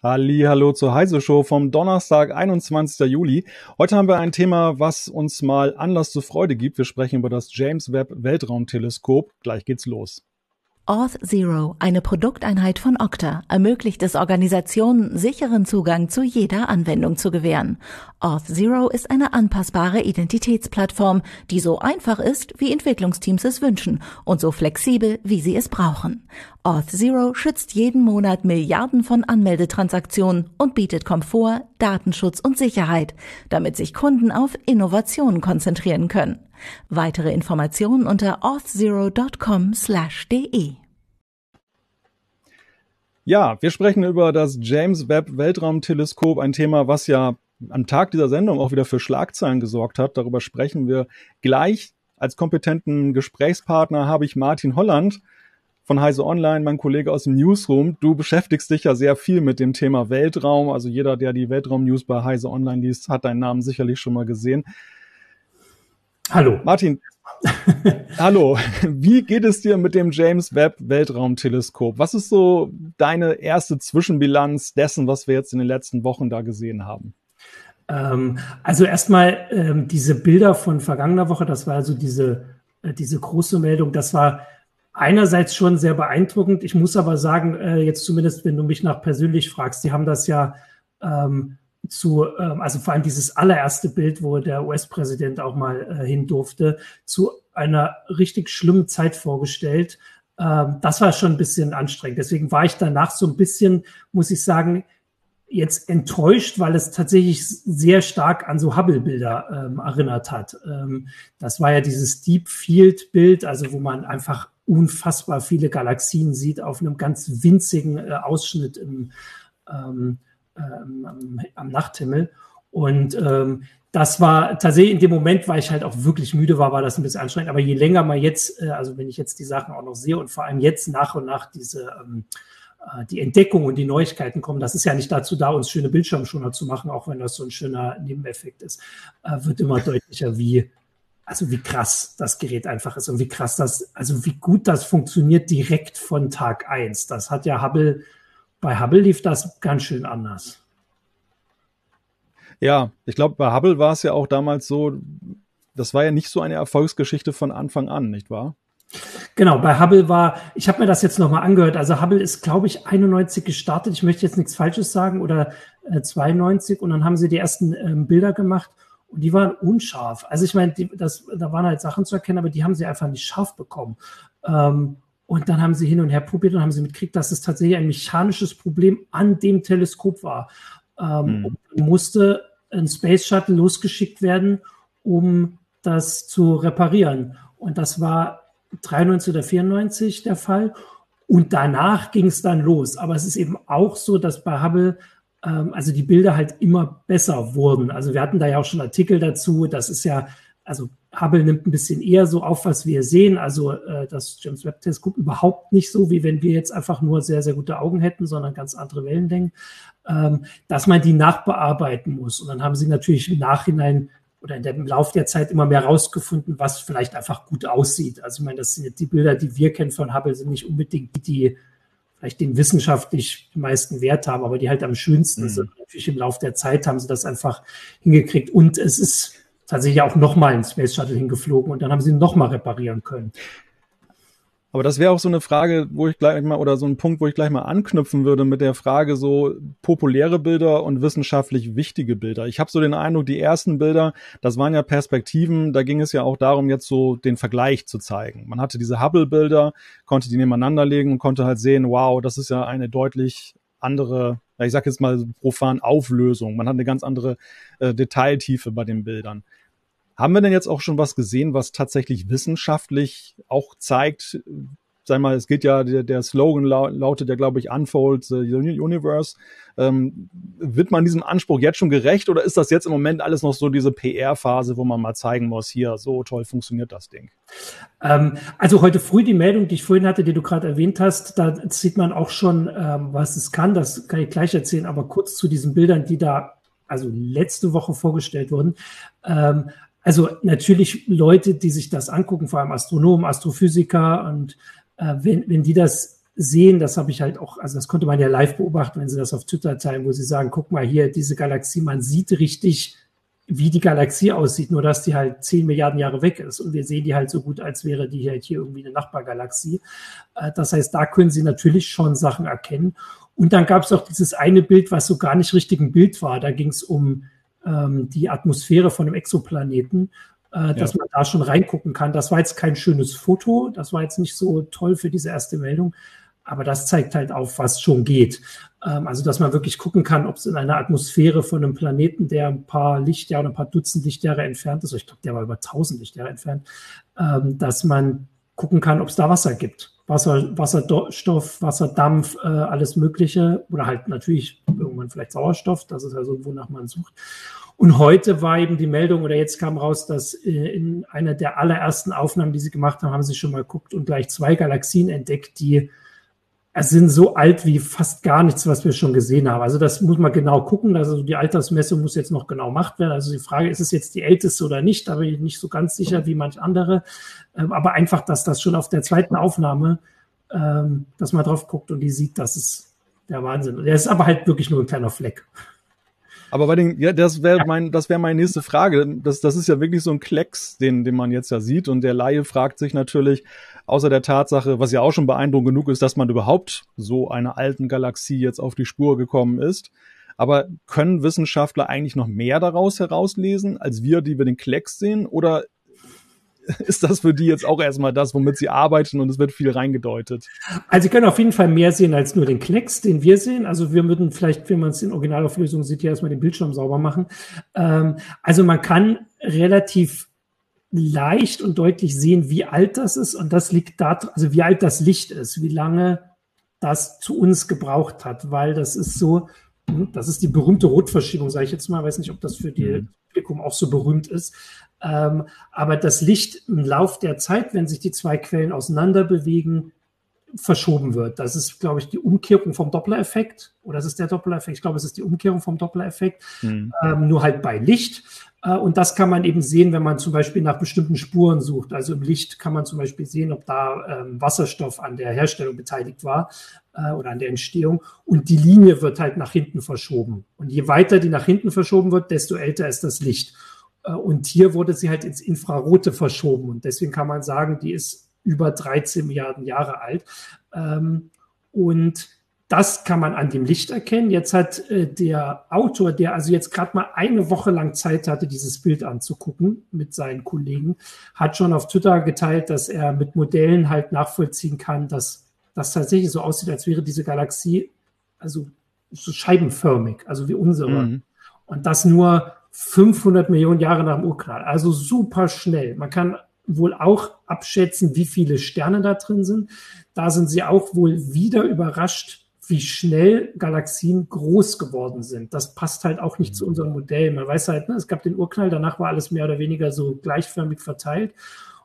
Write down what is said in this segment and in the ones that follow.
Halli, hallo zur Heise Show vom Donnerstag, 21. Juli. Heute haben wir ein Thema, was uns mal Anlass zur Freude gibt. Wir sprechen über das James Webb Weltraumteleskop. Gleich geht's los. Auth Zero, eine Produkteinheit von Okta, ermöglicht es Organisationen, sicheren Zugang zu jeder Anwendung zu gewähren. Auth Zero ist eine anpassbare Identitätsplattform, die so einfach ist, wie Entwicklungsteams es wünschen und so flexibel, wie sie es brauchen. Auth Zero schützt jeden Monat Milliarden von Anmeldetransaktionen und bietet Komfort, Datenschutz und Sicherheit, damit sich Kunden auf Innovationen konzentrieren können. Weitere Informationen unter auth0.com/de. Ja, wir sprechen über das James Webb Weltraumteleskop, ein Thema, was ja am Tag dieser Sendung auch wieder für Schlagzeilen gesorgt hat. Darüber sprechen wir gleich. Als kompetenten Gesprächspartner habe ich Martin Holland von Heise Online, mein Kollege aus dem Newsroom. Du beschäftigst dich ja sehr viel mit dem Thema Weltraum. Also jeder, der die Weltraum-News bei Heise Online liest, hat deinen Namen sicherlich schon mal gesehen. Hallo. Martin. Hallo. Wie geht es dir mit dem James Webb Weltraumteleskop? Was ist so deine erste Zwischenbilanz dessen, was wir jetzt in den letzten Wochen da gesehen haben? Ähm, also erstmal ähm, diese Bilder von vergangener Woche, das war also diese, äh, diese große Meldung, das war einerseits schon sehr beeindruckend. Ich muss aber sagen, äh, jetzt zumindest, wenn du mich nach persönlich fragst, die haben das ja ähm, zu, ähm, also vor allem dieses allererste Bild, wo der US-Präsident auch mal äh, hin durfte, zu einer richtig schlimmen Zeit vorgestellt. Ähm, das war schon ein bisschen anstrengend. Deswegen war ich danach so ein bisschen, muss ich sagen, jetzt enttäuscht, weil es tatsächlich sehr stark an so Hubble-Bilder ähm, erinnert hat. Ähm, das war ja dieses Deep Field-Bild, also wo man einfach unfassbar viele Galaxien sieht auf einem ganz winzigen äh, Ausschnitt im, ähm, am, am, Nachthimmel. Und ähm, das war tatsächlich in dem Moment, weil ich halt auch wirklich müde war, war das ein bisschen anstrengend. Aber je länger man jetzt, äh, also wenn ich jetzt die Sachen auch noch sehe und vor allem jetzt nach und nach diese ähm, äh, die Entdeckung und die Neuigkeiten kommen, das ist ja nicht dazu da, uns schöne Bildschirmschoner zu machen, auch wenn das so ein schöner Nebeneffekt ist, äh, wird immer deutlicher, wie, also wie krass das Gerät einfach ist und wie krass das, also wie gut das funktioniert direkt von Tag eins. Das hat ja Hubble bei Hubble lief das ganz schön anders. Ja, ich glaube, bei Hubble war es ja auch damals so, das war ja nicht so eine Erfolgsgeschichte von Anfang an, nicht wahr? Genau, bei Hubble war, ich habe mir das jetzt nochmal angehört, also Hubble ist, glaube ich, 91 gestartet, ich möchte jetzt nichts Falsches sagen, oder äh, 92 und dann haben sie die ersten ähm, Bilder gemacht und die waren unscharf. Also ich meine, da waren halt Sachen zu erkennen, aber die haben sie einfach nicht scharf bekommen. Ähm, und dann haben sie hin und her probiert und haben sie mitgekriegt, dass es tatsächlich ein mechanisches Problem an dem Teleskop war. Ähm, mhm. musste ein Space Shuttle losgeschickt werden, um das zu reparieren. Und das war 93 oder 94 der Fall. Und danach ging es dann los. Aber es ist eben auch so, dass bei Hubble ähm, also die Bilder halt immer besser wurden. Also wir hatten da ja auch schon Artikel dazu. Das ist ja, also Hubble nimmt ein bisschen eher so auf, was wir sehen. Also äh, das James Webb Teleskop überhaupt nicht so, wie wenn wir jetzt einfach nur sehr, sehr gute Augen hätten, sondern ganz andere Wellenlängen, ähm, dass man die nachbearbeiten muss. Und dann haben sie natürlich im Nachhinein oder in dem Lauf der Zeit immer mehr rausgefunden, was vielleicht einfach gut aussieht. Also ich meine, das sind jetzt die Bilder, die wir kennen von Hubble, sind nicht unbedingt die, die vielleicht den wissenschaftlich meisten Wert haben, aber die halt am schönsten mhm. sind. Natürlich im Lauf der Zeit haben sie das einfach hingekriegt. Und es ist tatsächlich auch nochmal ein Space Shuttle hingeflogen und dann haben sie ihn nochmal reparieren können. Aber das wäre auch so eine Frage, wo ich gleich mal, oder so ein Punkt, wo ich gleich mal anknüpfen würde mit der Frage so populäre Bilder und wissenschaftlich wichtige Bilder. Ich habe so den Eindruck, die ersten Bilder, das waren ja Perspektiven, da ging es ja auch darum, jetzt so den Vergleich zu zeigen. Man hatte diese Hubble-Bilder, konnte die nebeneinander legen und konnte halt sehen, wow, das ist ja eine deutlich andere, ich sag jetzt mal profan Auflösung. Man hat eine ganz andere äh, Detailtiefe bei den Bildern. Haben wir denn jetzt auch schon was gesehen, was tatsächlich wissenschaftlich auch zeigt, sag mal, es geht ja, der, der Slogan lautet ja, glaube ich, Unfold the Universe. Ähm, wird man diesem Anspruch jetzt schon gerecht oder ist das jetzt im Moment alles noch so diese PR-Phase, wo man mal zeigen muss, hier, so toll funktioniert das Ding? Ähm, also heute früh die Meldung, die ich vorhin hatte, die du gerade erwähnt hast, da sieht man auch schon, ähm, was es kann. Das kann ich gleich erzählen, aber kurz zu diesen Bildern, die da also letzte Woche vorgestellt wurden. Ähm, also natürlich Leute, die sich das angucken, vor allem Astronomen, Astrophysiker und äh, wenn, wenn die das sehen, das habe ich halt auch, also das konnte man ja live beobachten, wenn sie das auf Twitter teilen, wo sie sagen, guck mal hier, diese Galaxie, man sieht richtig, wie die Galaxie aussieht, nur dass die halt 10 Milliarden Jahre weg ist und wir sehen die halt so gut, als wäre die halt hier irgendwie eine Nachbargalaxie. Äh, das heißt, da können sie natürlich schon Sachen erkennen. Und dann gab es auch dieses eine Bild, was so gar nicht richtig ein Bild war. Da ging es um ähm, die Atmosphäre von einem Exoplaneten, äh, dass ja. man da schon reingucken kann. Das war jetzt kein schönes Foto, das war jetzt nicht so toll für diese erste Meldung, aber das zeigt halt auf, was schon geht. Ähm, also, dass man wirklich gucken kann, ob es in einer Atmosphäre von einem Planeten, der ein paar Lichtjahre, ein paar Dutzend Lichtjahre entfernt ist, ich glaube, der war über 1000 Lichtjahre entfernt, ähm, dass man gucken kann, ob es da Wasser gibt. Wasser, Wasserstoff, Wasserdampf, äh, alles Mögliche oder halt natürlich irgendwann vielleicht Sauerstoff, das ist ja so, wonach man sucht. Und heute war eben die Meldung oder jetzt kam raus, dass äh, in einer der allerersten Aufnahmen, die sie gemacht haben, haben sie schon mal geguckt und gleich zwei Galaxien entdeckt, die sind so alt wie fast gar nichts, was wir schon gesehen haben. Also das muss man genau gucken. Also die Altersmessung muss jetzt noch genau gemacht werden. Also die Frage, ist es jetzt die älteste oder nicht? Da bin ich nicht so ganz sicher wie manch andere. Ähm, aber einfach, dass das schon auf der zweiten Aufnahme, ähm, dass man drauf guckt und die sieht, das ist der Wahnsinn. Der ist aber halt wirklich nur ein kleiner Fleck. Aber bei den, ja, das wäre mein, das wäre meine nächste Frage. Das, das ist ja wirklich so ein Klecks, den, den man jetzt ja sieht. Und der Laie fragt sich natürlich, außer der Tatsache, was ja auch schon beeindruckend genug ist, dass man überhaupt so einer alten Galaxie jetzt auf die Spur gekommen ist. Aber können Wissenschaftler eigentlich noch mehr daraus herauslesen, als wir, die wir den Klecks sehen? Oder ist das für die jetzt auch erstmal das, womit sie arbeiten und es wird viel reingedeutet. Also sie können auf jeden Fall mehr sehen als nur den Klecks, den wir sehen. Also wir würden vielleicht, wenn man es in Originalauflösung sieht, ja erstmal den Bildschirm sauber machen. Ähm, also man kann relativ leicht und deutlich sehen, wie alt das ist und das liegt da, also wie alt das Licht ist, wie lange das zu uns gebraucht hat, weil das ist so, hm, das ist die berühmte Rotverschiebung, sage ich jetzt mal, weiß nicht, ob das für die mhm. Publikum auch so berühmt ist. Ähm, aber das Licht im Lauf der Zeit, wenn sich die zwei Quellen auseinander bewegen, verschoben wird. Das ist, glaube ich, die Umkehrung vom Doppler-Effekt. Oder das ist der Doppler-Effekt. Ich glaube, es ist die Umkehrung vom Doppler-Effekt. Mhm. Ähm, nur halt bei Licht. Äh, und das kann man eben sehen, wenn man zum Beispiel nach bestimmten Spuren sucht. Also im Licht kann man zum Beispiel sehen, ob da ähm, Wasserstoff an der Herstellung beteiligt war äh, oder an der Entstehung. Und die Linie wird halt nach hinten verschoben. Und je weiter die nach hinten verschoben wird, desto älter ist das Licht. Äh, und hier wurde sie halt ins Infrarote verschoben. Und deswegen kann man sagen, die ist über 13 Milliarden Jahre alt. Ähm, und das kann man an dem Licht erkennen. Jetzt hat äh, der Autor, der also jetzt gerade mal eine Woche lang Zeit hatte, dieses Bild anzugucken mit seinen Kollegen, hat schon auf Twitter geteilt, dass er mit Modellen halt nachvollziehen kann, dass das tatsächlich so aussieht, als wäre diese Galaxie also so scheibenförmig, also wie unsere. Mhm. Und das nur 500 Millionen Jahre nach dem Urknall. Also super schnell. Man kann wohl auch abschätzen, wie viele Sterne da drin sind. Da sind sie auch wohl wieder überrascht, wie schnell Galaxien groß geworden sind. Das passt halt auch nicht zu unserem Modell. Man weiß halt, ne, es gab den Urknall, danach war alles mehr oder weniger so gleichförmig verteilt.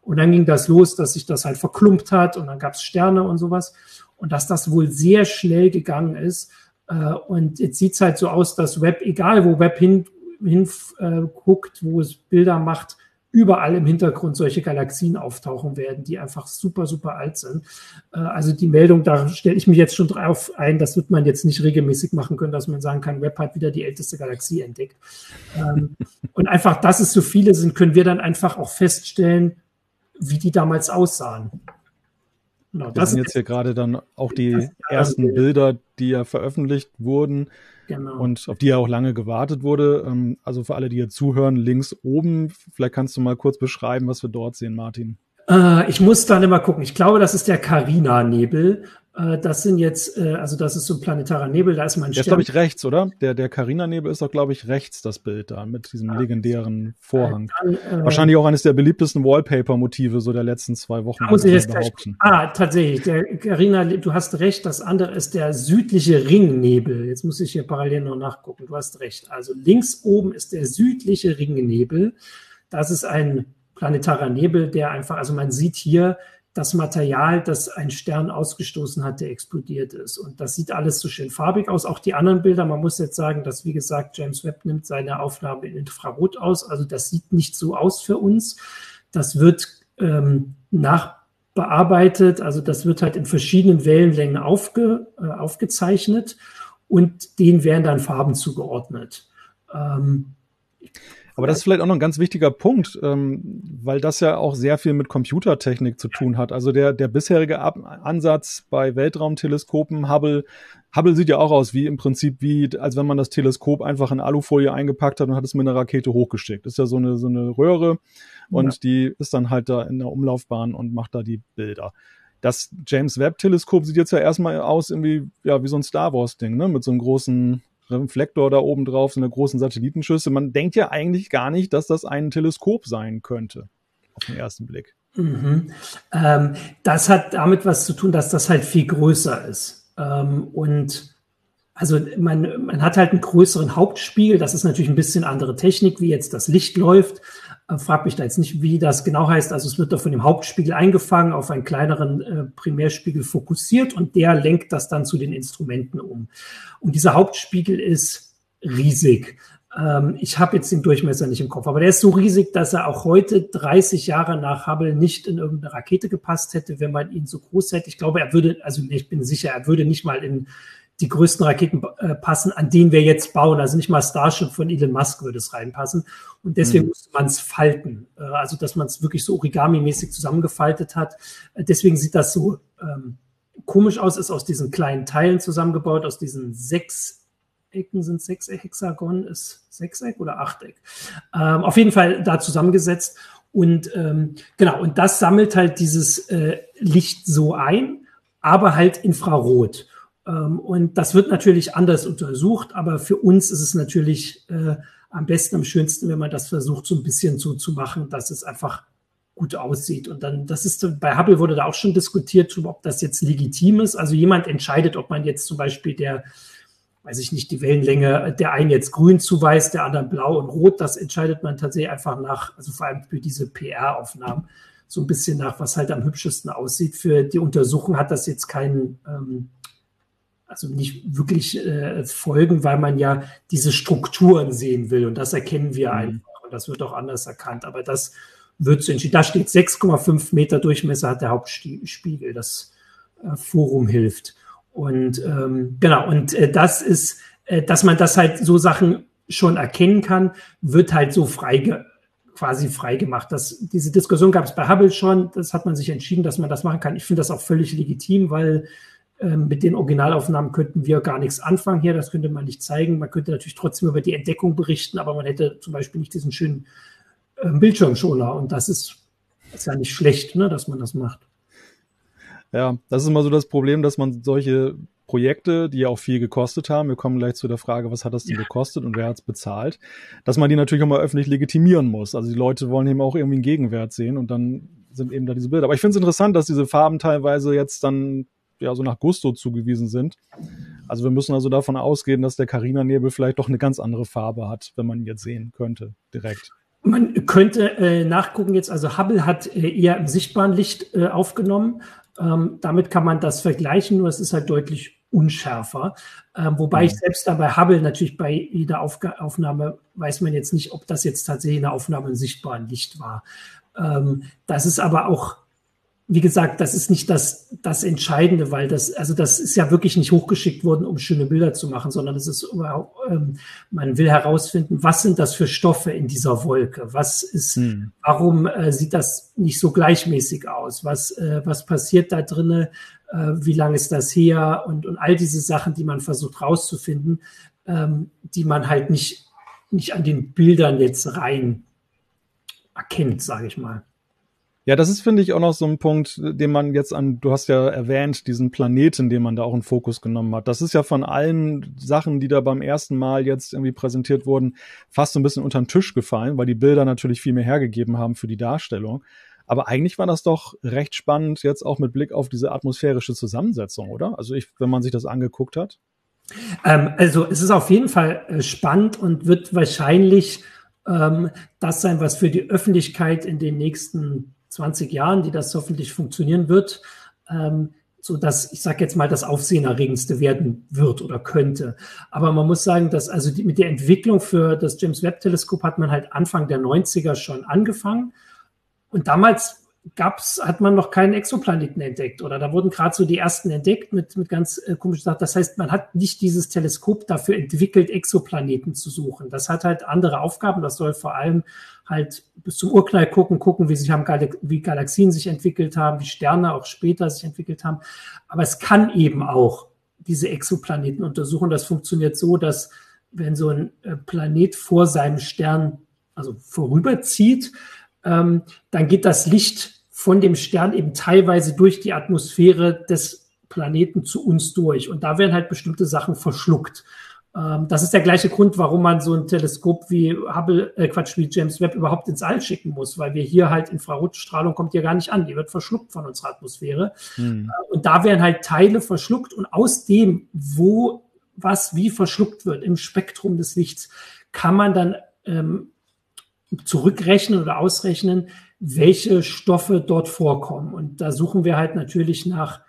Und dann ging das los, dass sich das halt verklumpt hat und dann gab es Sterne und sowas. Und dass das wohl sehr schnell gegangen ist. Äh, und jetzt sieht es halt so aus, dass Web, egal wo Web hin, hinguckt, äh, wo es Bilder macht, überall im Hintergrund solche Galaxien auftauchen werden, die einfach super, super alt sind. Äh, also die Meldung, da stelle ich mich jetzt schon drauf ein, das wird man jetzt nicht regelmäßig machen können, dass man sagen kann, Web hat wieder die älteste Galaxie entdeckt. Ähm, und einfach, dass es so viele sind, können wir dann einfach auch feststellen, wie die damals aussahen. Genau, das sind jetzt hier gerade dann auch die ersten Bilder, die ja veröffentlicht wurden. Genau. Und auf die ja auch lange gewartet wurde. Ähm, also für alle, die hier zuhören, links oben, vielleicht kannst du mal kurz beschreiben, was wir dort sehen, Martin. Äh, ich muss dann immer gucken. Ich glaube, das ist der Carina-Nebel. Äh, das sind jetzt, äh, also das ist so ein planetarer Nebel, da ist mein Stern. Der ist, glaube ich, rechts, oder? Der, der Carina-Nebel ist doch, glaube ich, rechts, das Bild da, mit diesem ja, legendären Vorhang. Dann, Wahrscheinlich auch eines der beliebtesten Wallpaper-Motive so der letzten zwei Wochen. Muss ich jetzt behaupten. ah, tatsächlich. Der Carina, du hast recht, das andere ist der südliche Ringnebel. Jetzt muss ich hier parallel noch nachgucken. Du hast recht. Also links oben ist der südliche Ringnebel. Das ist ein planetarer Nebel, der einfach, also man sieht hier, das Material, das ein Stern ausgestoßen hat, der explodiert ist. Und das sieht alles so schön farbig aus. Auch die anderen Bilder, man muss jetzt sagen, dass, wie gesagt, James Webb nimmt seine Aufnahme in Infrarot aus. Also das sieht nicht so aus für uns. Das wird ähm, nach bearbeitet. Also das wird halt in verschiedenen Wellenlängen aufge, äh, aufgezeichnet und denen werden dann Farben zugeordnet. Ähm, aber das ist vielleicht auch noch ein ganz wichtiger Punkt, ähm, weil das ja auch sehr viel mit Computertechnik zu tun hat. Also der, der bisherige Ab Ansatz bei Weltraumteleskopen, Hubble, Hubble sieht ja auch aus wie im Prinzip wie, als wenn man das Teleskop einfach in Alufolie eingepackt hat und hat es mit einer Rakete hochgeschickt. Das ist ja so eine, so eine Röhre und ja. die ist dann halt da in der Umlaufbahn und macht da die Bilder. Das James Webb Teleskop sieht jetzt ja erstmal aus irgendwie, ja, wie so ein Star Wars Ding, ne, mit so einem großen Reflektor da oben drauf, so einer großen Satellitenschüssel. Man denkt ja eigentlich gar nicht, dass das ein Teleskop sein könnte, auf den ersten Blick. Mhm. Ähm, das hat damit was zu tun, dass das halt viel größer ist. Ähm, und also man, man hat halt einen größeren Hauptspiegel. Das ist natürlich ein bisschen andere Technik, wie jetzt das Licht läuft. Äh, frag mich da jetzt nicht, wie das genau heißt. Also es wird da von dem Hauptspiegel eingefangen, auf einen kleineren äh, Primärspiegel fokussiert und der lenkt das dann zu den Instrumenten um. Und dieser Hauptspiegel ist riesig. Ähm, ich habe jetzt den Durchmesser nicht im Kopf, aber der ist so riesig, dass er auch heute, 30 Jahre nach Hubble, nicht in irgendeine Rakete gepasst hätte, wenn man ihn so groß hätte. Ich glaube, er würde, also ich bin sicher, er würde nicht mal in die größten Raketen äh, passen, an denen wir jetzt bauen. Also nicht mal Starship von Elon Musk würde es reinpassen. Und deswegen mhm. musste man es falten. Äh, also dass man es wirklich so Origami-mäßig zusammengefaltet hat. Äh, deswegen sieht das so ähm, komisch aus, ist aus diesen kleinen Teilen zusammengebaut, aus diesen sechs Ecken sind sechs Hexagon, ist Sechseck oder Achteck. Ähm, auf jeden Fall da zusammengesetzt. Und ähm, genau, und das sammelt halt dieses äh, Licht so ein, aber halt infrarot. Ähm, und das wird natürlich anders untersucht, aber für uns ist es natürlich äh, am besten, am schönsten, wenn man das versucht, so ein bisschen so zu machen, dass es einfach gut aussieht. Und dann, das ist, bei Hubble wurde da auch schon diskutiert, ob das jetzt legitim ist. Also jemand entscheidet, ob man jetzt zum Beispiel der, weiß ich nicht, die Wellenlänge der einen jetzt grün zuweist, der anderen blau und rot. Das entscheidet man tatsächlich einfach nach, also vor allem für diese PR-Aufnahmen, so ein bisschen nach, was halt am hübschesten aussieht. Für die Untersuchung hat das jetzt keinen, ähm, also nicht wirklich äh, folgen, weil man ja diese Strukturen sehen will und das erkennen wir mhm. einfach und das wird auch anders erkannt. Aber das wird so entschieden. Da steht 6,5 Meter Durchmesser hat der Hauptspiegel. Das äh, Forum hilft. Und ähm, genau, und äh, das ist, äh, dass man das halt so Sachen schon erkennen kann, wird halt so frei quasi frei gemacht. Das, diese Diskussion gab es bei Hubble schon, das hat man sich entschieden, dass man das machen kann. Ich finde das auch völlig legitim, weil ähm, mit den Originalaufnahmen könnten wir gar nichts anfangen hier, das könnte man nicht zeigen. Man könnte natürlich trotzdem über die Entdeckung berichten, aber man hätte zum Beispiel nicht diesen schönen äh, Bildschirmschoner und das ist, ist ja nicht schlecht, ne, dass man das macht. Ja, das ist immer so das Problem, dass man solche Projekte, die ja auch viel gekostet haben, wir kommen gleich zu der Frage, was hat das denn ja. gekostet und wer hat es bezahlt, dass man die natürlich auch mal öffentlich legitimieren muss. Also die Leute wollen eben auch irgendwie einen Gegenwert sehen und dann sind eben da diese Bilder. Aber ich finde es interessant, dass diese Farben teilweise jetzt dann ja so nach Gusto zugewiesen sind. Also wir müssen also davon ausgehen, dass der Carina-Nebel vielleicht doch eine ganz andere Farbe hat, wenn man ihn jetzt sehen könnte, direkt. Man könnte äh, nachgucken jetzt, also Hubble hat äh, eher im sichtbaren Licht äh, aufgenommen. Ähm, damit kann man das vergleichen, nur es ist halt deutlich unschärfer. Ähm, wobei mhm. ich selbst da bei Hubble natürlich bei jeder Aufga Aufnahme weiß man jetzt nicht, ob das jetzt tatsächlich eine Aufnahme im sichtbaren Licht war. Ähm, das ist aber auch wie gesagt, das ist nicht das, das Entscheidende, weil das, also das ist ja wirklich nicht hochgeschickt worden, um schöne Bilder zu machen, sondern es ist, ähm, man will herausfinden, was sind das für Stoffe in dieser Wolke? Was ist, hm. warum äh, sieht das nicht so gleichmäßig aus? Was, äh, was passiert da drinnen? Äh, wie lange ist das her? Und, und all diese Sachen, die man versucht rauszufinden, ähm, die man halt nicht, nicht an den Bildern jetzt rein erkennt, sage ich mal. Ja, das ist, finde ich, auch noch so ein Punkt, den man jetzt an, du hast ja erwähnt, diesen Planeten, den man da auch in Fokus genommen hat. Das ist ja von allen Sachen, die da beim ersten Mal jetzt irgendwie präsentiert wurden, fast so ein bisschen unter den Tisch gefallen, weil die Bilder natürlich viel mehr hergegeben haben für die Darstellung. Aber eigentlich war das doch recht spannend, jetzt auch mit Blick auf diese atmosphärische Zusammensetzung, oder? Also ich, wenn man sich das angeguckt hat. Ähm, also es ist auf jeden Fall äh, spannend und wird wahrscheinlich ähm, das sein, was für die Öffentlichkeit in den nächsten 20 Jahren, die das hoffentlich funktionieren wird, ähm, so dass ich sage jetzt mal das Aufsehenerregendste werden wird oder könnte. Aber man muss sagen, dass also die, mit der Entwicklung für das James Webb Teleskop hat man halt Anfang der 90er schon angefangen. Und damals gab's, hat man noch keinen Exoplaneten entdeckt oder da wurden gerade so die ersten entdeckt mit, mit ganz äh, komischen Sachen. Das heißt, man hat nicht dieses Teleskop dafür entwickelt, Exoplaneten zu suchen. Das hat halt andere Aufgaben. Das soll vor allem halt bis zum Urknall gucken, gucken, wie sich haben, wie Galaxien sich entwickelt haben, wie Sterne auch später sich entwickelt haben. Aber es kann eben auch diese Exoplaneten untersuchen. Das funktioniert so, dass wenn so ein äh, Planet vor seinem Stern also vorüberzieht, ähm, dann geht das Licht von dem Stern eben teilweise durch die Atmosphäre des Planeten zu uns durch. Und da werden halt bestimmte Sachen verschluckt. Ähm, das ist der gleiche Grund, warum man so ein Teleskop wie Hubble, äh Quatsch, wie James Webb überhaupt ins All schicken muss, weil wir hier halt Infrarotstrahlung kommt hier gar nicht an, die wird verschluckt von unserer Atmosphäre. Hm. Äh, und da werden halt Teile verschluckt und aus dem, wo was wie verschluckt wird im Spektrum des Lichts, kann man dann ähm, zurückrechnen oder ausrechnen, welche Stoffe dort vorkommen. Und da suchen wir halt natürlich nach,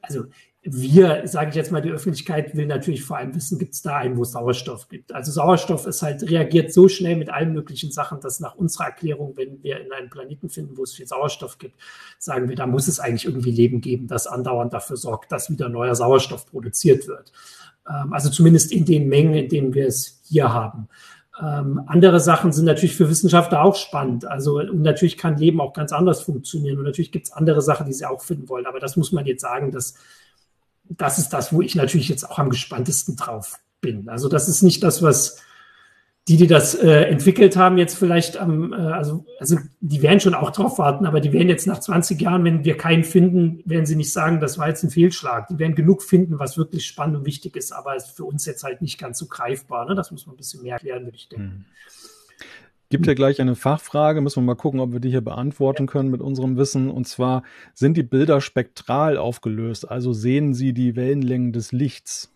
also wir, sage ich jetzt mal, die Öffentlichkeit will natürlich vor allem wissen, gibt es da einen, wo es Sauerstoff gibt. Also Sauerstoff ist halt, reagiert so schnell mit allen möglichen Sachen, dass nach unserer Erklärung, wenn wir in einem Planeten finden, wo es viel Sauerstoff gibt, sagen wir, da muss es eigentlich irgendwie Leben geben, das andauernd dafür sorgt, dass wieder neuer Sauerstoff produziert wird. Ähm, also zumindest in den Mengen, in denen wir es hier haben. Ähm, andere Sachen sind natürlich für Wissenschaftler auch spannend. Also und natürlich kann Leben auch ganz anders funktionieren. Und natürlich gibt es andere Sachen, die sie auch finden wollen. Aber das muss man jetzt sagen, dass das ist das, wo ich natürlich jetzt auch am gespanntesten drauf bin. Also das ist nicht das, was die, die das äh, entwickelt haben, jetzt vielleicht am, äh, also, also die werden schon auch drauf warten, aber die werden jetzt nach 20 Jahren, wenn wir keinen finden, werden sie nicht sagen, das war jetzt ein Fehlschlag. Die werden genug finden, was wirklich spannend und wichtig ist, aber ist für uns jetzt halt nicht ganz so greifbar. Ne? Das muss man ein bisschen mehr erklären, würde ich denken. Hm. Gibt ja gleich eine Fachfrage, müssen wir mal gucken, ob wir die hier beantworten können mit unserem Wissen. Und zwar, sind die Bilder spektral aufgelöst? Also sehen Sie die Wellenlängen des Lichts?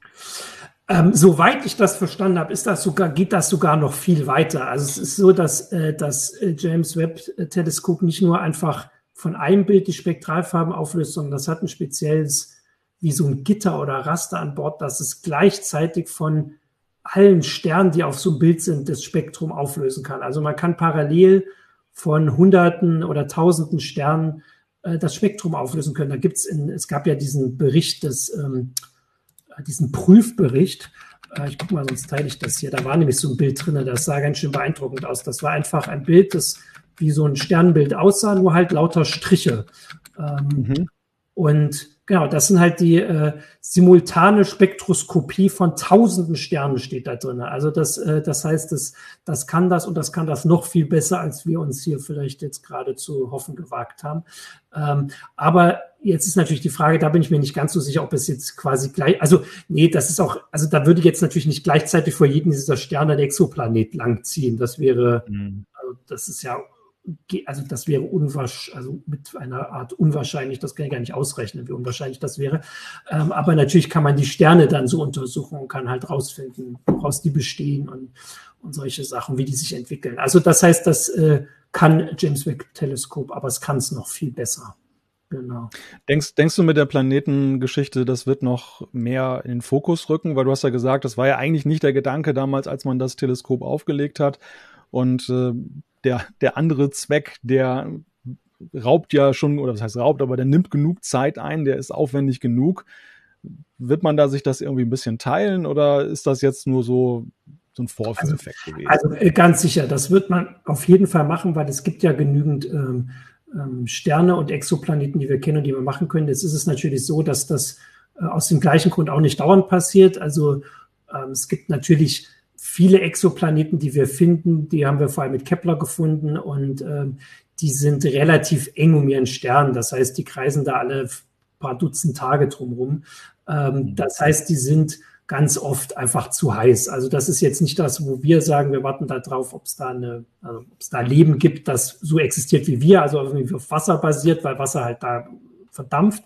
Ähm, soweit ich das verstanden habe, ist das sogar, geht das sogar noch viel weiter. Also es ist so, dass äh, das äh, James Webb Teleskop nicht nur einfach von einem Bild die Spektralfarben auflöst, sondern das hat ein spezielles, wie so ein Gitter oder Raster an Bord, dass es gleichzeitig von allen Sternen, die auf so einem Bild sind, das Spektrum auflösen kann. Also man kann parallel von Hunderten oder Tausenden Sternen äh, das Spektrum auflösen können. Da gibt's in, es gab ja diesen Bericht des ähm, diesen Prüfbericht. Äh, ich gucke mal, sonst teile ich das hier. Da war nämlich so ein Bild drin, das sah ganz schön beeindruckend aus. Das war einfach ein Bild, das wie so ein Sternbild aussah, nur halt lauter Striche. Ähm, mhm. Und Genau, das sind halt die äh, simultane Spektroskopie von tausenden Sternen steht da drin. Also das, äh, das heißt, das, das kann das und das kann das noch viel besser, als wir uns hier vielleicht jetzt gerade zu hoffen gewagt haben. Ähm, aber jetzt ist natürlich die Frage, da bin ich mir nicht ganz so sicher, ob es jetzt quasi gleich, also nee, das ist auch, also da würde jetzt natürlich nicht gleichzeitig vor jedem dieser Sterne ein Exoplanet langziehen. Das wäre, mhm. also das ist ja also das wäre unwahrscheinlich, also mit einer Art unwahrscheinlich, das kann ich gar nicht ausrechnen, wie unwahrscheinlich das wäre. Ähm, aber natürlich kann man die Sterne dann so untersuchen und kann halt rausfinden, woraus die bestehen und, und solche Sachen, wie die sich entwickeln. Also das heißt, das äh, kann James Webb Teleskop, aber es kann es noch viel besser. Genau. Denkst, denkst du mit der Planetengeschichte, das wird noch mehr in den Fokus rücken? Weil du hast ja gesagt, das war ja eigentlich nicht der Gedanke damals, als man das Teleskop aufgelegt hat. Und äh, der, der andere Zweck, der raubt ja schon, oder was heißt raubt, aber der nimmt genug Zeit ein, der ist aufwendig genug. Wird man da sich das irgendwie ein bisschen teilen oder ist das jetzt nur so, so ein Vorführeffekt also, gewesen? Also äh, ganz sicher, das wird man auf jeden Fall machen, weil es gibt ja genügend ähm, ähm, Sterne und Exoplaneten, die wir kennen und die wir machen können. Jetzt ist es natürlich so, dass das äh, aus dem gleichen Grund auch nicht dauernd passiert. Also ähm, es gibt natürlich viele Exoplaneten, die wir finden, die haben wir vor allem mit Kepler gefunden und ähm, die sind relativ eng um ihren Stern. Das heißt, die kreisen da alle paar Dutzend Tage drumherum. Ähm, mhm. das heißt, die sind ganz oft einfach zu heiß. Also das ist jetzt nicht das, wo wir sagen, wir warten da drauf, ob es da eine, also ob es da Leben gibt, das so existiert wie wir, also irgendwie auf Wasser basiert, weil Wasser halt da verdampft.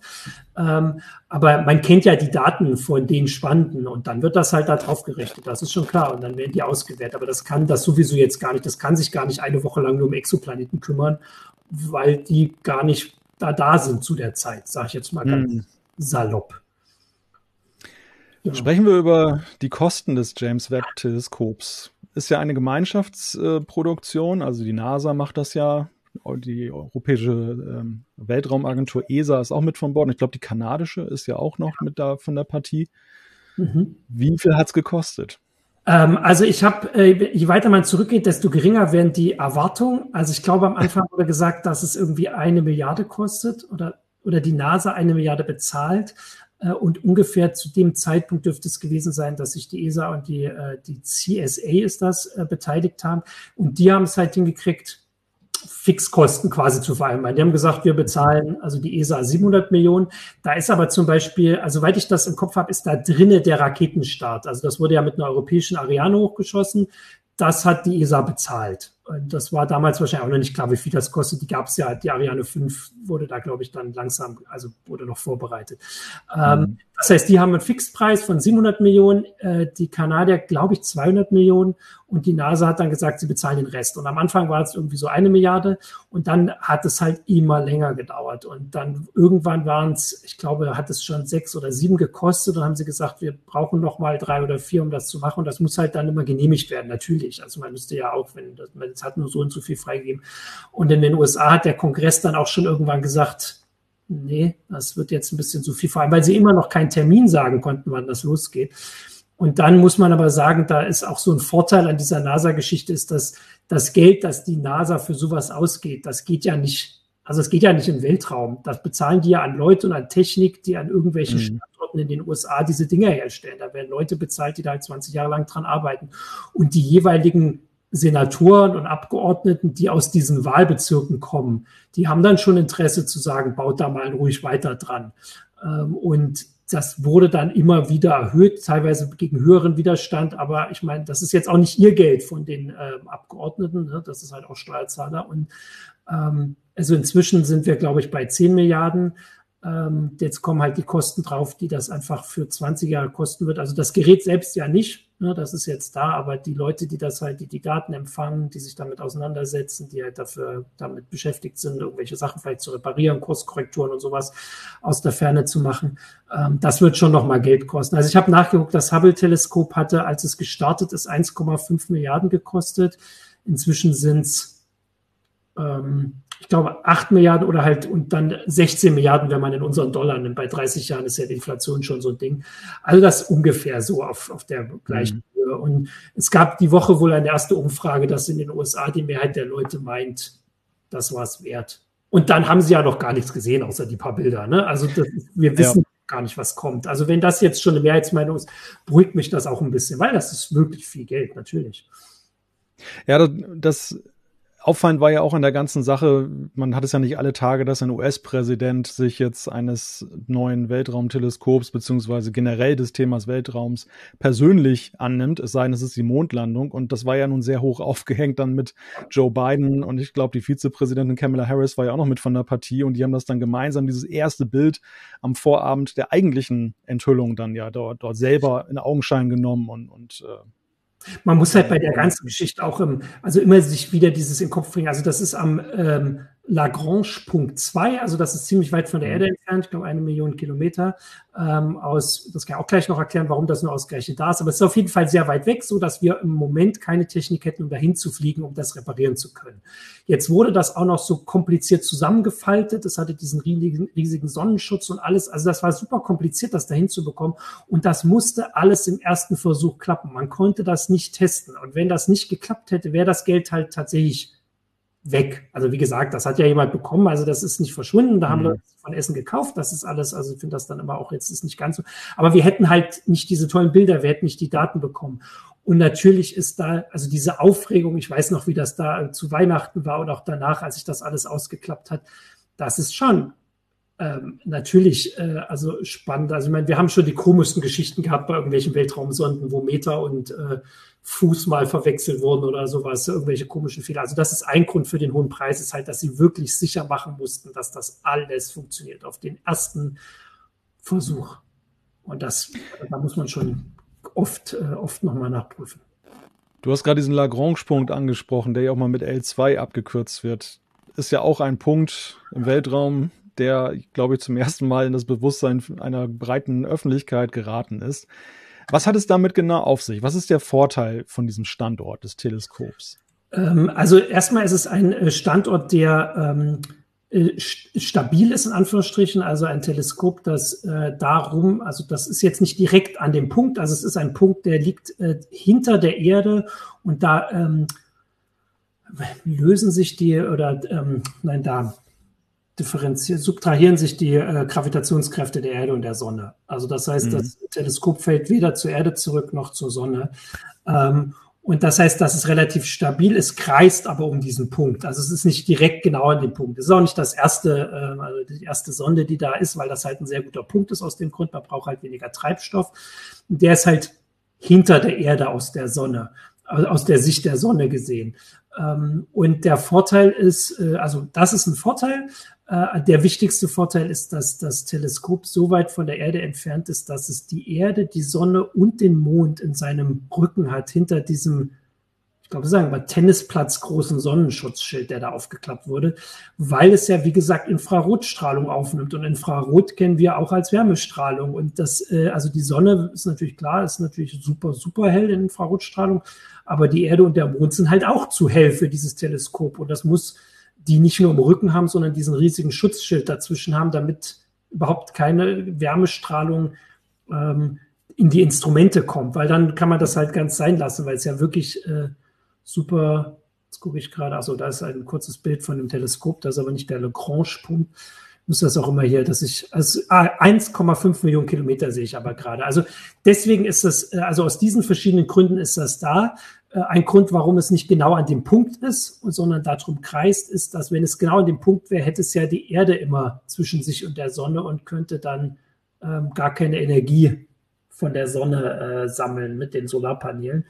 Ähm, aber man kennt ja die Daten von den Spanden und dann wird das halt da drauf gerechnet. Das ist schon klar. Und dann werden die ausgewertet. Aber das kann das sowieso jetzt gar nicht. Das kann sich gar nicht eine Woche lang nur um Exoplaneten kümmern, weil die gar nicht da da sind zu der Zeit, sage ich jetzt mal ganz hm. salopp. Ja. Sprechen wir über die Kosten des James Webb Teleskops. Ist ja eine Gemeinschaftsproduktion, also die NASA macht das ja die europäische ähm, Weltraumagentur ESA ist auch mit von Bord. Und ich glaube, die kanadische ist ja auch noch mit da von der Partie. Mhm. Wie viel hat's gekostet? Ähm, also ich habe, äh, je weiter man zurückgeht, desto geringer werden die Erwartungen. Also ich glaube, am Anfang wurde gesagt, dass es irgendwie eine Milliarde kostet oder, oder die NASA eine Milliarde bezahlt. Äh, und ungefähr zu dem Zeitpunkt dürfte es gewesen sein, dass sich die ESA und die, äh, die CSA ist das, äh, beteiligt haben. Und die haben es halt hingekriegt, Fixkosten quasi zu vereinbaren. Die haben gesagt, wir bezahlen also die ESA 700 Millionen. Da ist aber zum Beispiel, also soweit ich das im Kopf habe, ist da drinne der Raketenstart. Also das wurde ja mit einer europäischen Ariane hochgeschossen. Das hat die ESA bezahlt. Das war damals wahrscheinlich auch noch nicht klar, wie viel das kostet. Die gab es ja, die Ariane 5 wurde da, glaube ich, dann langsam, also wurde noch vorbereitet. Ähm, mhm. Ähm, das heißt, die haben einen Fixpreis von 700 Millionen, äh, die Kanadier, glaube ich, 200 Millionen und die NASA hat dann gesagt, sie bezahlen den Rest. Und am Anfang war es irgendwie so eine Milliarde und dann hat es halt immer länger gedauert. Und dann irgendwann waren es, ich glaube, hat es schon sechs oder sieben gekostet. Und dann haben sie gesagt, wir brauchen noch mal drei oder vier, um das zu machen. Und das muss halt dann immer genehmigt werden, natürlich. Also man müsste ja auch, wenn das, man hat nur so und so viel freigegeben. Und in den USA hat der Kongress dann auch schon irgendwann gesagt, nee, das wird jetzt ein bisschen zu viel, vor allem weil sie immer noch keinen Termin sagen konnten, wann das losgeht. Und dann muss man aber sagen, da ist auch so ein Vorteil an dieser NASA-Geschichte, ist, dass das Geld, das die NASA für sowas ausgeht, das geht ja nicht, also es geht ja nicht im Weltraum. Das bezahlen die ja an Leute und an Technik, die an irgendwelchen mhm. Standorten in den USA diese Dinger herstellen. Da werden Leute bezahlt, die da halt 20 Jahre lang dran arbeiten. Und die jeweiligen Senatoren und Abgeordneten, die aus diesen Wahlbezirken kommen, die haben dann schon Interesse zu sagen, baut da mal ruhig weiter dran. Ähm, und das wurde dann immer wieder erhöht, teilweise gegen höheren Widerstand. Aber ich meine, das ist jetzt auch nicht ihr Geld von den ähm, Abgeordneten. Ne? Das ist halt auch Steuerzahler. Und ähm, also inzwischen sind wir, glaube ich, bei 10 Milliarden. Ähm, jetzt kommen halt die Kosten drauf, die das einfach für 20 Jahre kosten wird. Also das Gerät selbst ja nicht, ne, das ist jetzt da, aber die Leute, die das halt, die die Daten empfangen, die sich damit auseinandersetzen, die halt dafür damit beschäftigt sind, irgendwelche Sachen vielleicht zu reparieren, Kurskorrekturen und sowas aus der Ferne zu machen, ähm, das wird schon nochmal Geld kosten. Also ich habe nachgeguckt, das Hubble-Teleskop hatte, als es gestartet ist, 1,5 Milliarden gekostet. Inzwischen sind es ähm, ich glaube, 8 Milliarden oder halt und dann 16 Milliarden, wenn man in unseren Dollar nimmt. Bei 30 Jahren ist ja die Inflation schon so ein Ding. Also das ungefähr so auf, auf der gleichen mhm. Höhe. Und es gab die Woche wohl eine erste Umfrage, dass in den USA die Mehrheit der Leute meint, das war es wert. Und dann haben sie ja noch gar nichts gesehen, außer die paar Bilder. Ne? Also das, wir wissen ja. gar nicht, was kommt. Also wenn das jetzt schon eine Mehrheitsmeinung ist, beruhigt mich das auch ein bisschen, weil das ist wirklich viel Geld, natürlich. Ja, das Auffallend war ja auch in der ganzen Sache, man hat es ja nicht alle Tage, dass ein US-Präsident sich jetzt eines neuen Weltraumteleskops beziehungsweise generell des Themas Weltraums persönlich annimmt, es sei denn, es ist die Mondlandung. Und das war ja nun sehr hoch aufgehängt dann mit Joe Biden und ich glaube, die Vizepräsidentin Kamala Harris war ja auch noch mit von der Partie und die haben das dann gemeinsam, dieses erste Bild am Vorabend der eigentlichen Enthüllung dann ja dort, dort selber in Augenschein genommen und, und äh, man muss halt bei der ganzen Geschichte auch also immer sich wieder dieses in den Kopf bringen. Also das ist am ähm, Lagrange Punkt 2, also das ist ziemlich weit von der mhm. Erde entfernt, ich glaube eine Million Kilometer ähm, aus, das kann ich auch gleich noch erklären, warum das nur ausgerechnet da ist, aber es ist auf jeden Fall sehr weit weg, so dass wir im Moment keine Technik hätten, um dahin zu fliegen, um das reparieren zu können. Jetzt wurde das auch noch so kompliziert zusammengefaltet, es hatte diesen riesigen, riesigen Sonnenschutz und alles, also das war super kompliziert, das dahin zu bekommen und das musste alles im ersten Versuch klappen. Man konnte das nicht testen und wenn das nicht geklappt hätte, wäre das Geld halt tatsächlich weg. Also wie gesagt, das hat ja jemand bekommen, also das ist nicht verschwunden, da mhm. haben Leute von Essen gekauft, das ist alles, also ich finde das dann aber auch jetzt ist nicht ganz so, aber wir hätten halt nicht diese tollen Bilder, wir hätten nicht die Daten bekommen. Und natürlich ist da, also diese Aufregung, ich weiß noch, wie das da zu Weihnachten war und auch danach, als sich das alles ausgeklappt hat, das ist schon ähm, natürlich äh, also spannend. Also ich meine, wir haben schon die komischsten Geschichten gehabt bei irgendwelchen Weltraumsonden, wo Meter und äh, Fuß mal verwechselt wurden oder sowas, irgendwelche komischen Fehler. Also das ist ein Grund für den hohen Preis, ist halt, dass sie wirklich sicher machen mussten, dass das alles funktioniert auf den ersten Versuch. Und das, da muss man schon oft, äh, oft nochmal nachprüfen. Du hast gerade diesen Lagrange-Punkt angesprochen, der ja auch mal mit L2 abgekürzt wird. Ist ja auch ein Punkt im Weltraum, der, glaube ich, zum ersten Mal in das Bewusstsein einer breiten Öffentlichkeit geraten ist. Was hat es damit genau auf sich? Was ist der Vorteil von diesem Standort des Teleskops? Ähm, also erstmal ist es ein äh, Standort, der ähm, äh, stabil ist, in Anführungsstrichen, also ein Teleskop, das äh, darum, also das ist jetzt nicht direkt an dem Punkt, also es ist ein Punkt, der liegt äh, hinter der Erde und da ähm, lösen sich die oder ähm, nein, da subtrahieren sich die äh, Gravitationskräfte der Erde und der Sonne. Also das heißt, mhm. das Teleskop fällt weder zur Erde zurück noch zur Sonne. Ähm, und das heißt, dass es relativ stabil ist, kreist aber um diesen Punkt. Also es ist nicht direkt genau an dem Punkt. Es ist auch nicht das erste, äh, also die erste Sonde, die da ist, weil das halt ein sehr guter Punkt ist aus dem Grund. Man braucht halt weniger Treibstoff. Der ist halt hinter der Erde aus der Sonne, aus der Sicht der Sonne gesehen. Ähm, und der Vorteil ist, äh, also das ist ein Vorteil. Äh, der wichtigste Vorteil ist, dass das Teleskop so weit von der Erde entfernt ist, dass es die Erde, die Sonne und den Mond in seinem Rücken hat, hinter diesem, ich glaube, sagen wir, Tennisplatz großen Sonnenschutzschild, der da aufgeklappt wurde, weil es ja, wie gesagt, Infrarotstrahlung aufnimmt. Und Infrarot kennen wir auch als Wärmestrahlung. Und das, äh, also die Sonne ist natürlich klar, ist natürlich super, super hell in Infrarotstrahlung. Aber die Erde und der Mond sind halt auch zu hell für dieses Teleskop. Und das muss die nicht nur im Rücken haben, sondern diesen riesigen Schutzschild dazwischen haben, damit überhaupt keine Wärmestrahlung ähm, in die Instrumente kommt, weil dann kann man das halt ganz sein lassen, weil es ja wirklich äh, super, jetzt gucke ich gerade, also da ist ein kurzes Bild von dem Teleskop, das ist aber nicht der Lagrange-Punkt. Ich muss das auch immer hier, dass ich, also 1,5 ah, Millionen Kilometer sehe ich aber gerade. Also deswegen ist das, äh, also aus diesen verschiedenen Gründen ist das da. Äh, ein Grund, warum es nicht genau an dem Punkt ist, sondern darum kreist, ist, dass wenn es genau an dem Punkt wäre, hätte es ja die Erde immer zwischen sich und der Sonne und könnte dann ähm, gar keine Energie von der Sonne äh, sammeln mit den Solarpanelen.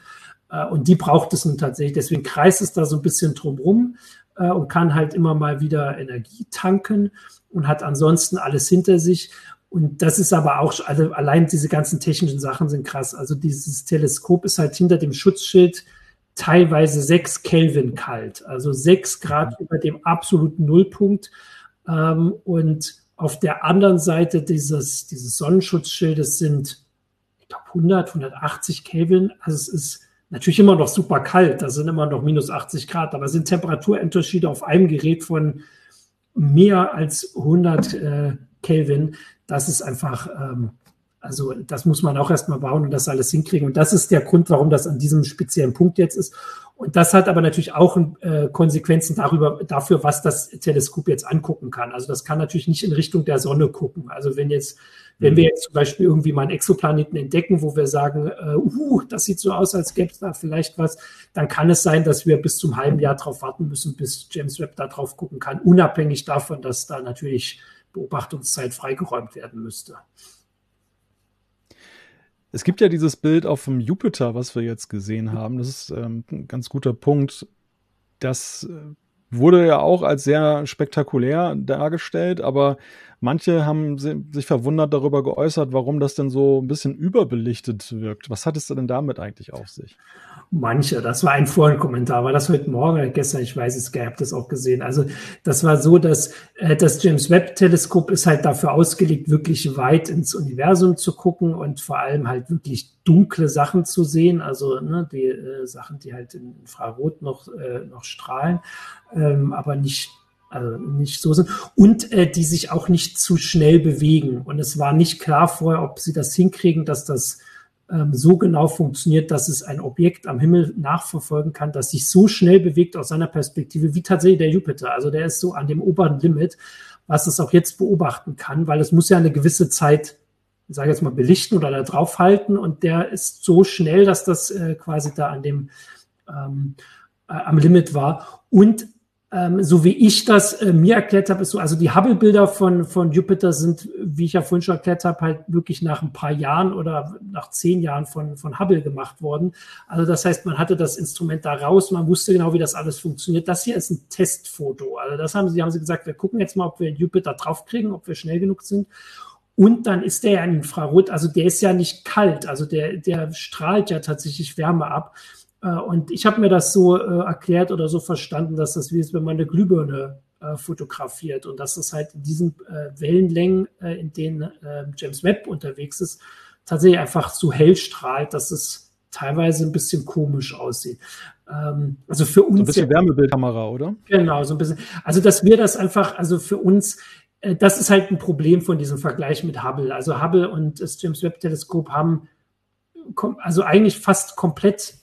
Äh, und die braucht es nun tatsächlich. Deswegen kreist es da so ein bisschen drumrum äh, und kann halt immer mal wieder Energie tanken und hat ansonsten alles hinter sich. Und das ist aber auch, also allein diese ganzen technischen Sachen sind krass. Also dieses Teleskop ist halt hinter dem Schutzschild teilweise sechs Kelvin kalt, also sechs Grad mhm. über dem absoluten Nullpunkt. Ähm, und auf der anderen Seite dieses, dieses Sonnenschutzschildes sind, ich glaube, 100, 180 Kelvin. Also es ist natürlich immer noch super kalt. Da sind immer noch minus 80 Grad, aber sind Temperaturunterschiede auf einem Gerät von mehr als 100 äh, Kelvin das ist einfach, ähm, also das muss man auch erstmal bauen und das alles hinkriegen. Und das ist der Grund, warum das an diesem speziellen Punkt jetzt ist. Und das hat aber natürlich auch äh, Konsequenzen darüber, dafür, was das Teleskop jetzt angucken kann. Also das kann natürlich nicht in Richtung der Sonne gucken. Also wenn jetzt, wenn wir mhm. jetzt zum Beispiel irgendwie mal einen Exoplaneten entdecken, wo wir sagen, äh, uh, das sieht so aus, als gäbe es da vielleicht was, dann kann es sein, dass wir bis zum halben Jahr darauf warten müssen, bis James Webb da drauf gucken kann, unabhängig davon, dass da natürlich Beobachtungszeit freigeräumt werden müsste. Es gibt ja dieses Bild auf dem Jupiter, was wir jetzt gesehen haben. Das ist ähm, ein ganz guter Punkt. Das äh, wurde ja auch als sehr spektakulär dargestellt, aber manche haben sich verwundert darüber geäußert, warum das denn so ein bisschen überbelichtet wirkt. Was hat es denn damit eigentlich auf sich? Manche, das war ein Forenkommentar, war das heute Morgen oder gestern, ich weiß es, ihr habt das auch gesehen. Also das war so, dass äh, das James Webb Teleskop ist halt dafür ausgelegt, wirklich weit ins Universum zu gucken und vor allem halt wirklich dunkle Sachen zu sehen, also ne, die äh, Sachen, die halt in Infrarot noch, äh, noch strahlen, ähm, aber nicht also nicht so sind und äh, die sich auch nicht zu schnell bewegen. Und es war nicht klar vorher, ob sie das hinkriegen, dass das ähm, so genau funktioniert, dass es ein Objekt am Himmel nachverfolgen kann, das sich so schnell bewegt aus seiner Perspektive wie tatsächlich der Jupiter. Also der ist so an dem oberen Limit, was es auch jetzt beobachten kann, weil es muss ja eine gewisse Zeit, ich sage jetzt mal, belichten oder da draufhalten und der ist so schnell, dass das äh, quasi da an dem ähm, äh, am Limit war. Und ähm, so wie ich das äh, mir erklärt habe, ist so, also die Hubble-Bilder von, von Jupiter sind, wie ich ja vorhin schon erklärt habe, halt wirklich nach ein paar Jahren oder nach zehn Jahren von, von Hubble gemacht worden. Also das heißt, man hatte das Instrument da raus, man wusste genau, wie das alles funktioniert. Das hier ist ein Testfoto. Also das haben sie, haben sie gesagt, wir gucken jetzt mal, ob wir Jupiter draufkriegen, ob wir schnell genug sind. Und dann ist der ja Infrarot, also der ist ja nicht kalt, also der, der strahlt ja tatsächlich Wärme ab. Äh, und ich habe mir das so äh, erklärt oder so verstanden, dass das wie ist, wenn man eine Glühbirne äh, fotografiert und dass das halt in diesen Wellenlängen, in denen äh, James Webb unterwegs ist, tatsächlich einfach so hell strahlt, dass es teilweise ein bisschen komisch aussieht. Ähm, also für uns. So ein bisschen Wärmebildkamera, oder? Genau, so ein bisschen. Also, dass wir das einfach, also für uns, das ist halt ein Problem von diesem Vergleich mit Hubble. Also Hubble und das James Webb Teleskop haben also eigentlich fast komplett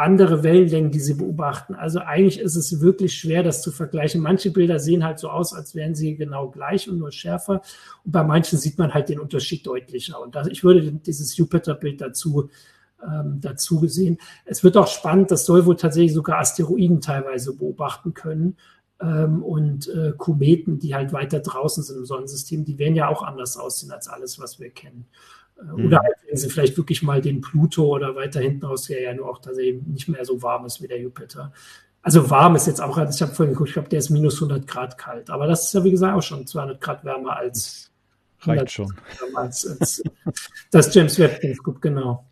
andere Wellenlängen, die sie beobachten. Also eigentlich ist es wirklich schwer, das zu vergleichen. Manche Bilder sehen halt so aus, als wären sie genau gleich und nur schärfer. Und bei manchen sieht man halt den Unterschied deutlicher. Und das, ich würde dieses Jupiter-Bild dazu ähm, dazu gesehen. Es wird auch spannend, das soll wohl tatsächlich sogar Asteroiden teilweise beobachten können ähm, und äh, Kometen, die halt weiter draußen sind im Sonnensystem, die werden ja auch anders aussehen als alles, was wir kennen. Mhm. Oder halt, wenn sie vielleicht wirklich mal den Pluto oder weiter hinten raus, der ja nur auch tatsächlich nicht mehr so warm ist wie der Jupiter. Also warm ist jetzt auch, ich habe vorhin geguckt, ich glaube, der ist minus 100 Grad kalt. Aber das ist ja, wie gesagt, auch schon 200 Grad wärmer als, reicht schon. Als, als das James Webb Teleskop, genau.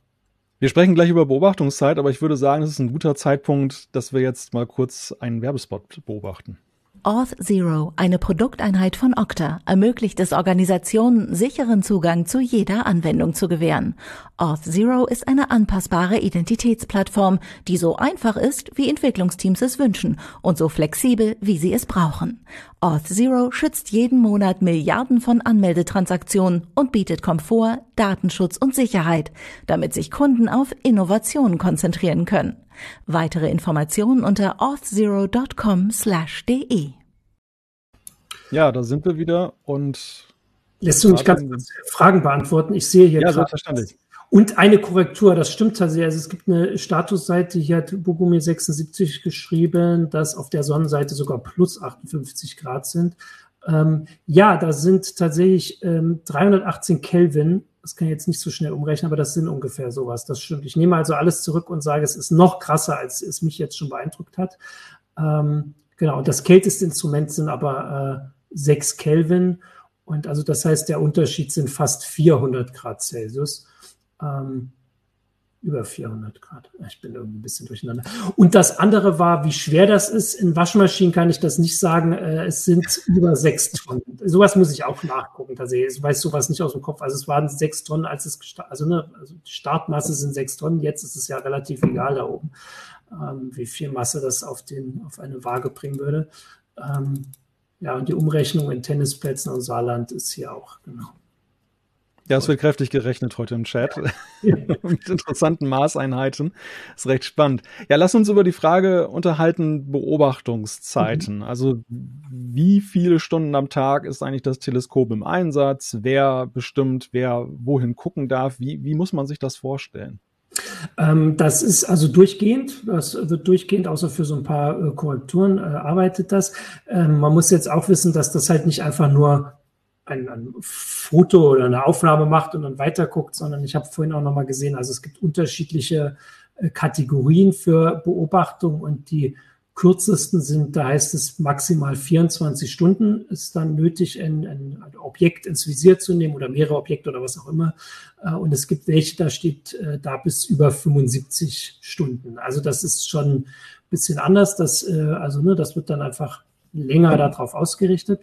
Wir sprechen gleich über Beobachtungszeit, aber ich würde sagen, es ist ein guter Zeitpunkt, dass wir jetzt mal kurz einen Werbespot beobachten. Auth Zero, eine Produkteinheit von Okta, ermöglicht es Organisationen, sicheren Zugang zu jeder Anwendung zu gewähren. Auth Zero ist eine anpassbare Identitätsplattform, die so einfach ist, wie Entwicklungsteams es wünschen und so flexibel, wie sie es brauchen. Auth Zero schützt jeden Monat Milliarden von Anmeldetransaktionen und bietet Komfort, Datenschutz und Sicherheit, damit sich Kunden auf Innovationen konzentrieren können. Weitere Informationen unter auth0.com/de. Ja, da sind wir wieder und lässt du mich ganz kurz Fragen beantworten. Ich sehe hier ja, selbstverständlich. Und eine Korrektur, das stimmt tatsächlich. Also es gibt eine Statusseite, hier hat Bogumir 76 geschrieben, dass auf der Sonnenseite sogar plus 58 Grad sind. Ähm, ja, da sind tatsächlich ähm, 318 Kelvin das kann ich jetzt nicht so schnell umrechnen, aber das sind ungefähr sowas. Das stimmt. Ich nehme also alles zurück und sage, es ist noch krasser, als es mich jetzt schon beeindruckt hat. Ähm, genau, das kälteste Instrument sind aber äh, 6 Kelvin. Und also das heißt, der Unterschied sind fast 400 Grad Celsius. Ähm, über 400 Grad. Ich bin irgendwie ein bisschen durcheinander. Und das andere war, wie schwer das ist. In Waschmaschinen kann ich das nicht sagen. Äh, es sind über sechs Tonnen. Sowas muss ich auch nachgucken. Ich weiß sowas nicht aus dem Kopf. Also es waren sechs Tonnen, als es also, ne, also die Startmasse sind sechs Tonnen. Jetzt ist es ja relativ egal da oben, ähm, wie viel Masse das auf den auf eine Waage bringen würde. Ähm, ja, und die Umrechnung in Tennisplätzen und Saarland ist hier auch genau. Ja, es wird kräftig gerechnet heute im Chat. Mit interessanten Maßeinheiten. Ist recht spannend. Ja, lass uns über die Frage unterhalten, Beobachtungszeiten. Mhm. Also, wie viele Stunden am Tag ist eigentlich das Teleskop im Einsatz? Wer bestimmt, wer wohin gucken darf? Wie, wie muss man sich das vorstellen? Ähm, das ist also durchgehend, das wird durchgehend, außer für so ein paar äh, Korrekturen, äh, arbeitet das. Ähm, man muss jetzt auch wissen, dass das halt nicht einfach nur ein, ein Foto oder eine Aufnahme macht und dann weiterguckt, sondern ich habe vorhin auch nochmal gesehen, also es gibt unterschiedliche äh, Kategorien für Beobachtung und die kürzesten sind, da heißt es maximal 24 Stunden ist dann nötig, ein, ein, Objekt ins Visier zu nehmen oder mehrere Objekte oder was auch immer. Äh, und es gibt welche, da steht äh, da bis über 75 Stunden. Also das ist schon ein bisschen anders. Das, also ne, das wird dann einfach länger darauf ausgerichtet.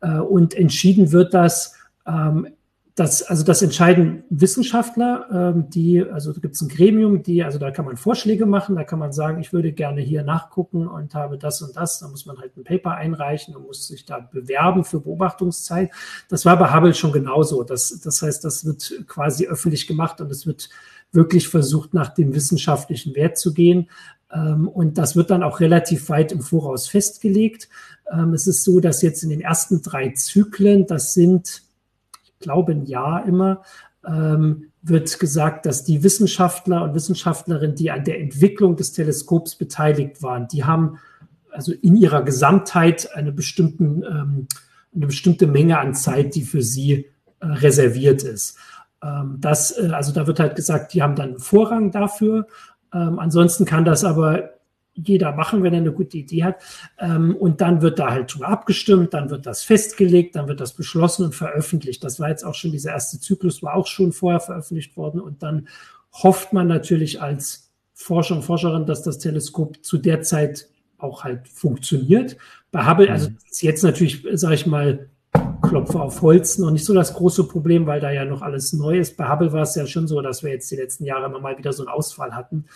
Äh, und entschieden wird das, ähm, das, also das entscheiden Wissenschaftler, ähm, die, also da gibt es ein Gremium, die, also da kann man Vorschläge machen, da kann man sagen, ich würde gerne hier nachgucken und habe das und das. Da muss man halt ein Paper einreichen und muss sich da bewerben für Beobachtungszeit. Das war bei Hubble schon genauso. Das, das heißt, das wird quasi öffentlich gemacht und es wird wirklich versucht, nach dem wissenschaftlichen Wert zu gehen. Ähm, und das wird dann auch relativ weit im Voraus festgelegt. Ähm, es ist so, dass jetzt in den ersten drei Zyklen, das sind, ich glaube, ein Jahr immer, ähm, wird gesagt, dass die Wissenschaftler und Wissenschaftlerinnen, die an der Entwicklung des Teleskops beteiligt waren, die haben also in ihrer Gesamtheit eine, bestimmten, eine bestimmte Menge an Zeit, die für sie äh, reserviert ist. Das, äh, also da wird halt gesagt, die haben dann einen Vorrang dafür. ansonsten kann das aber jeder machen, wenn er eine gute Idee hat. Ähm, und dann wird da halt drüber abgestimmt, dann wird das festgelegt, dann wird das beschlossen und veröffentlicht. Das war jetzt auch schon, dieser erste Zyklus war auch schon vorher veröffentlicht worden. Und dann hofft man natürlich als Forscher und Forscherin, dass das Teleskop zu der Zeit auch halt funktioniert. Bei Hubble, also mhm. ist jetzt natürlich, sage ich mal, Klopfer auf Holz, noch nicht so das große Problem, weil da ja noch alles neu ist. Bei Hubble war es ja schon so, dass wir jetzt die letzten Jahre immer mal wieder so einen Ausfall hatten.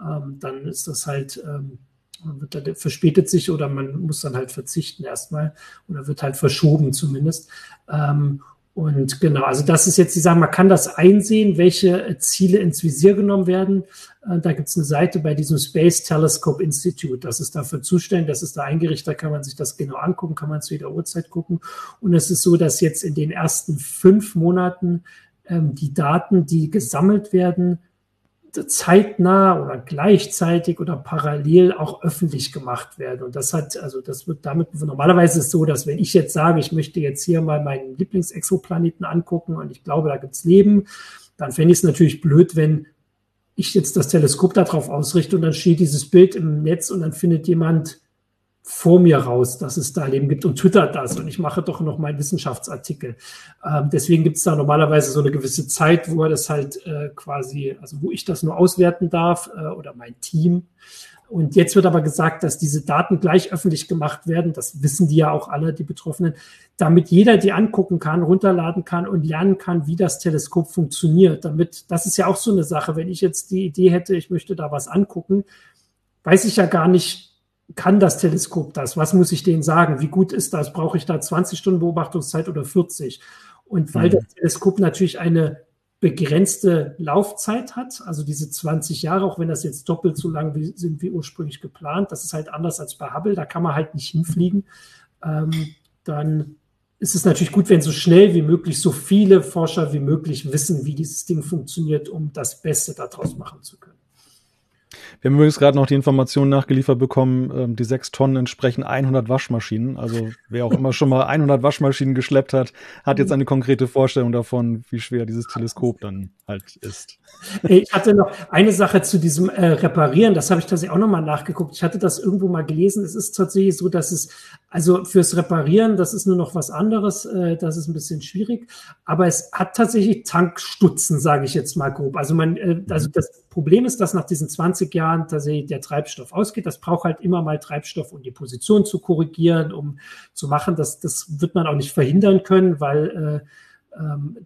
Ähm, dann ist das halt, ähm, wird, verspätet sich oder man muss dann halt verzichten erstmal oder wird halt verschoben zumindest. Ähm, und genau, also das ist jetzt, die sagen, man kann das einsehen, welche Ziele ins Visier genommen werden. Äh, da gibt es eine Seite bei diesem Space Telescope Institute, das ist dafür zuständig, das ist da eingerichtet, da kann man sich das genau angucken, kann man zu jeder Uhrzeit gucken. Und es ist so, dass jetzt in den ersten fünf Monaten ähm, die Daten, die gesammelt werden, zeitnah oder gleichzeitig oder parallel auch öffentlich gemacht werden. Und das hat, also das wird damit, normalerweise ist es so, dass wenn ich jetzt sage, ich möchte jetzt hier mal meinen Lieblingsexoplaneten angucken und ich glaube, da gibt's Leben, dann fände ich es natürlich blöd, wenn ich jetzt das Teleskop darauf ausrichte und dann steht dieses Bild im Netz und dann findet jemand vor mir raus, dass es da Leben gibt und twittert das und ich mache doch noch meinen Wissenschaftsartikel. Ähm, deswegen gibt es da normalerweise so eine gewisse Zeit, wo er das halt äh, quasi, also wo ich das nur auswerten darf äh, oder mein Team. Und jetzt wird aber gesagt, dass diese Daten gleich öffentlich gemacht werden. Das wissen die ja auch alle, die Betroffenen, damit jeder die angucken kann, runterladen kann und lernen kann, wie das Teleskop funktioniert. Damit, das ist ja auch so eine Sache. Wenn ich jetzt die Idee hätte, ich möchte da was angucken, weiß ich ja gar nicht, kann das Teleskop das? Was muss ich denen sagen? Wie gut ist das? Brauche ich da 20 Stunden Beobachtungszeit oder 40? Und weil mhm. das Teleskop natürlich eine begrenzte Laufzeit hat, also diese 20 Jahre, auch wenn das jetzt doppelt so lang wie, sind wie ursprünglich geplant, das ist halt anders als bei Hubble, da kann man halt nicht hinfliegen, ähm, dann ist es natürlich gut, wenn so schnell wie möglich so viele Forscher wie möglich wissen, wie dieses Ding funktioniert, um das Beste daraus machen zu können. Wir haben übrigens gerade noch die Information nachgeliefert bekommen, ähm, die sechs Tonnen entsprechen 100 Waschmaschinen. Also wer auch immer schon mal 100 Waschmaschinen geschleppt hat, hat jetzt eine konkrete Vorstellung davon, wie schwer dieses Teleskop dann halt ist. Ich hatte noch eine Sache zu diesem äh, Reparieren, das habe ich tatsächlich auch nochmal nachgeguckt. Ich hatte das irgendwo mal gelesen. Es ist tatsächlich so, dass es, also fürs Reparieren, das ist nur noch was anderes, äh, das ist ein bisschen schwierig, aber es hat tatsächlich Tankstutzen, sage ich jetzt mal grob. Also man, äh, also das Problem ist, dass nach diesen 20 Jahren tatsächlich der Treibstoff ausgeht. Das braucht halt immer mal Treibstoff, um die Position zu korrigieren, um zu machen. Das, das wird man auch nicht verhindern können, weil äh,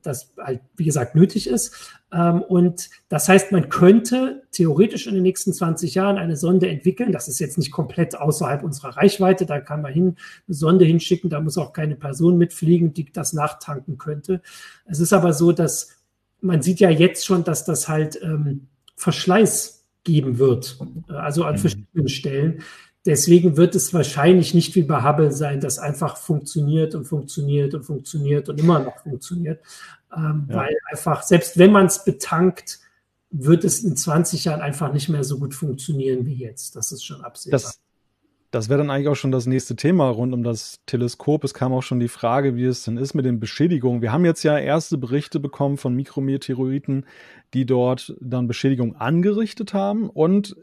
das halt, wie gesagt, nötig ist. Ähm, und das heißt, man könnte theoretisch in den nächsten 20 Jahren eine Sonde entwickeln. Das ist jetzt nicht komplett außerhalb unserer Reichweite. Da kann man hin, eine Sonde hinschicken. Da muss auch keine Person mitfliegen, die das nachtanken könnte. Es ist aber so, dass man sieht ja jetzt schon, dass das halt ähm, Verschleiß geben wird, also an mhm. verschiedenen Stellen. Deswegen wird es wahrscheinlich nicht wie bei Hubble sein, dass einfach funktioniert und funktioniert und funktioniert und immer noch funktioniert, ähm, ja. weil einfach, selbst wenn man es betankt, wird es in 20 Jahren einfach nicht mehr so gut funktionieren wie jetzt. Das ist schon absehbar. Das, das wäre dann eigentlich auch schon das nächste Thema rund um das Teleskop. Es kam auch schon die Frage, wie es denn ist mit den Beschädigungen. Wir haben jetzt ja erste Berichte bekommen von Mikrometeoriten, die dort dann Beschädigung angerichtet haben. Und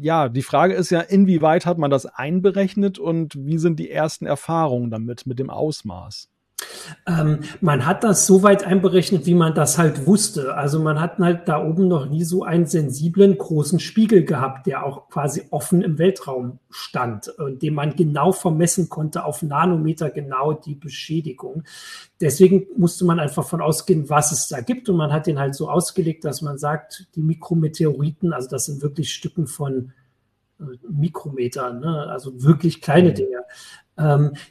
ja, die Frage ist ja, inwieweit hat man das einberechnet und wie sind die ersten Erfahrungen damit, mit dem Ausmaß? Ähm, man hat das so weit einberechnet, wie man das halt wusste. Also man hat halt da oben noch nie so einen sensiblen großen Spiegel gehabt, der auch quasi offen im Weltraum stand und dem man genau vermessen konnte auf Nanometer genau die Beschädigung. Deswegen musste man einfach von ausgehen, was es da gibt. Und man hat den halt so ausgelegt, dass man sagt, die Mikrometeoriten, also das sind wirklich Stücken von äh, Mikrometern, ne? also wirklich kleine mhm. Dinge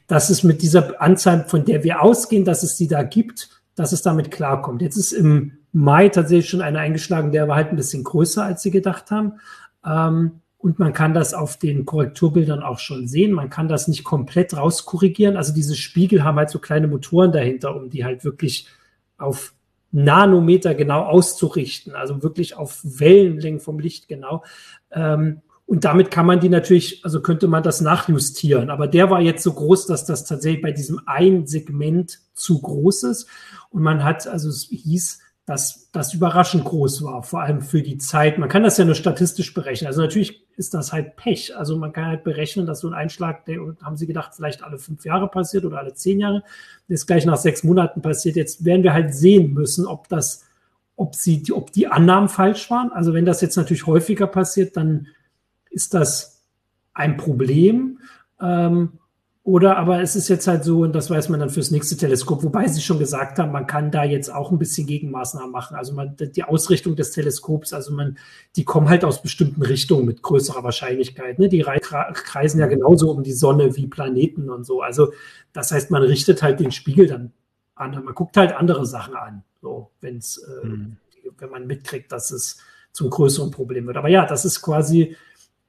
dass es mit dieser Anzahl, von der wir ausgehen, dass es die da gibt, dass es damit klarkommt. Jetzt ist im Mai tatsächlich schon einer eingeschlagen, der war halt ein bisschen größer, als sie gedacht haben. Ähm, und man kann das auf den Korrekturbildern auch schon sehen. Man kann das nicht komplett rauskorrigieren. Also diese Spiegel haben halt so kleine Motoren dahinter, um die halt wirklich auf Nanometer genau auszurichten. Also wirklich auf Wellenlängen vom Licht genau. Ähm, und damit kann man die natürlich, also könnte man das nachjustieren. Aber der war jetzt so groß, dass das tatsächlich bei diesem ein Segment zu groß ist. Und man hat, also es hieß, dass das überraschend groß war, vor allem für die Zeit. Man kann das ja nur statistisch berechnen. Also natürlich ist das halt Pech. Also man kann halt berechnen, dass so ein Einschlag, der haben sie gedacht, vielleicht alle fünf Jahre passiert oder alle zehn Jahre, ist gleich nach sechs Monaten passiert. Jetzt werden wir halt sehen müssen, ob das, ob sie, ob die Annahmen falsch waren. Also wenn das jetzt natürlich häufiger passiert, dann ist das ein Problem. Ähm, Oder aber es ist jetzt halt so, und das weiß man dann fürs nächste Teleskop, wobei sie schon gesagt haben, man kann da jetzt auch ein bisschen Gegenmaßnahmen machen. Also man, die Ausrichtung des Teleskops, also man, die kommen halt aus bestimmten Richtungen mit größerer Wahrscheinlichkeit. Ne? Die kreisen ja genauso um die Sonne wie Planeten und so. Also das heißt, man richtet halt den Spiegel dann an. Man guckt halt andere Sachen an, so wenn's, äh, mhm. wenn man mitkriegt, dass es zum größeren Problem wird. Aber ja, das ist quasi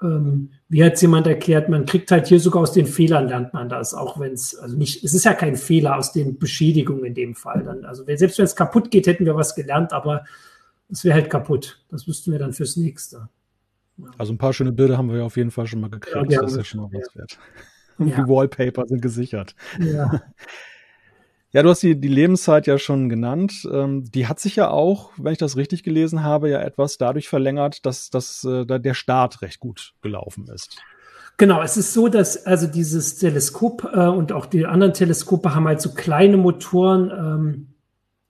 ähm, wie hat jemand erklärt, man kriegt halt hier sogar aus den Fehlern lernt man das, auch wenn es, also nicht, es ist ja kein Fehler aus den Beschädigungen in dem Fall. Dann, also selbst wenn es kaputt geht, hätten wir was gelernt, aber es wäre halt kaputt. Das wüssten wir dann fürs nächste. Also ein paar schöne Bilder haben wir ja auf jeden Fall schon mal gekriegt. Ja, das ist ja schon mal was wert. Ja. Die Wallpaper sind gesichert. Ja. Ja, du hast die, die Lebenszeit ja schon genannt. Ähm, die hat sich ja auch, wenn ich das richtig gelesen habe, ja etwas dadurch verlängert, dass, dass äh, der Start recht gut gelaufen ist. Genau, es ist so, dass also dieses Teleskop äh, und auch die anderen Teleskope haben halt so kleine Motoren. Ähm,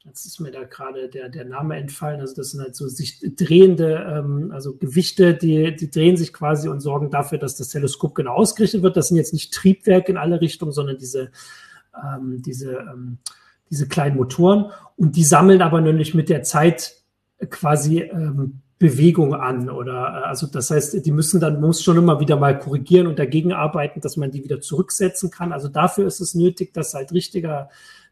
jetzt ist mir da gerade der, der Name entfallen. Also das sind halt so sich drehende, ähm, also Gewichte, die, die drehen sich quasi und sorgen dafür, dass das Teleskop genau ausgerichtet wird. Das sind jetzt nicht Triebwerke in alle Richtungen, sondern diese ähm, diese, ähm, diese kleinen Motoren und die sammeln aber nämlich mit der Zeit quasi ähm, Bewegung an oder also das heißt, die müssen dann muss schon immer wieder mal korrigieren und dagegen arbeiten, dass man die wieder zurücksetzen kann. Also dafür ist es nötig, dass halt richtiger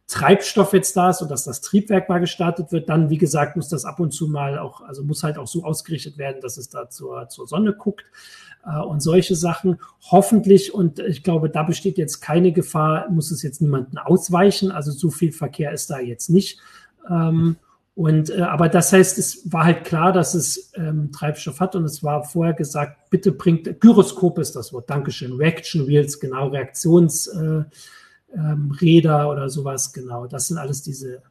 Treibstoff jetzt da ist und dass das Triebwerk mal gestartet wird. Dann, wie gesagt, muss das ab und zu mal auch, also muss halt auch so ausgerichtet werden, dass es da zur, zur Sonne guckt äh, und solche Sachen. Hoffentlich, und ich glaube, da besteht jetzt keine Gefahr, muss es jetzt niemanden ausweichen. Also so viel Verkehr ist da jetzt nicht. Ähm, und äh, aber das heißt, es war halt klar, dass es ähm, Treibstoff hat und es war vorher gesagt, bitte bringt Gyroskop ist das Wort, Dankeschön, Reaction Wheels, genau, Reaktionsräder äh, ähm, oder sowas, genau. Das sind alles diese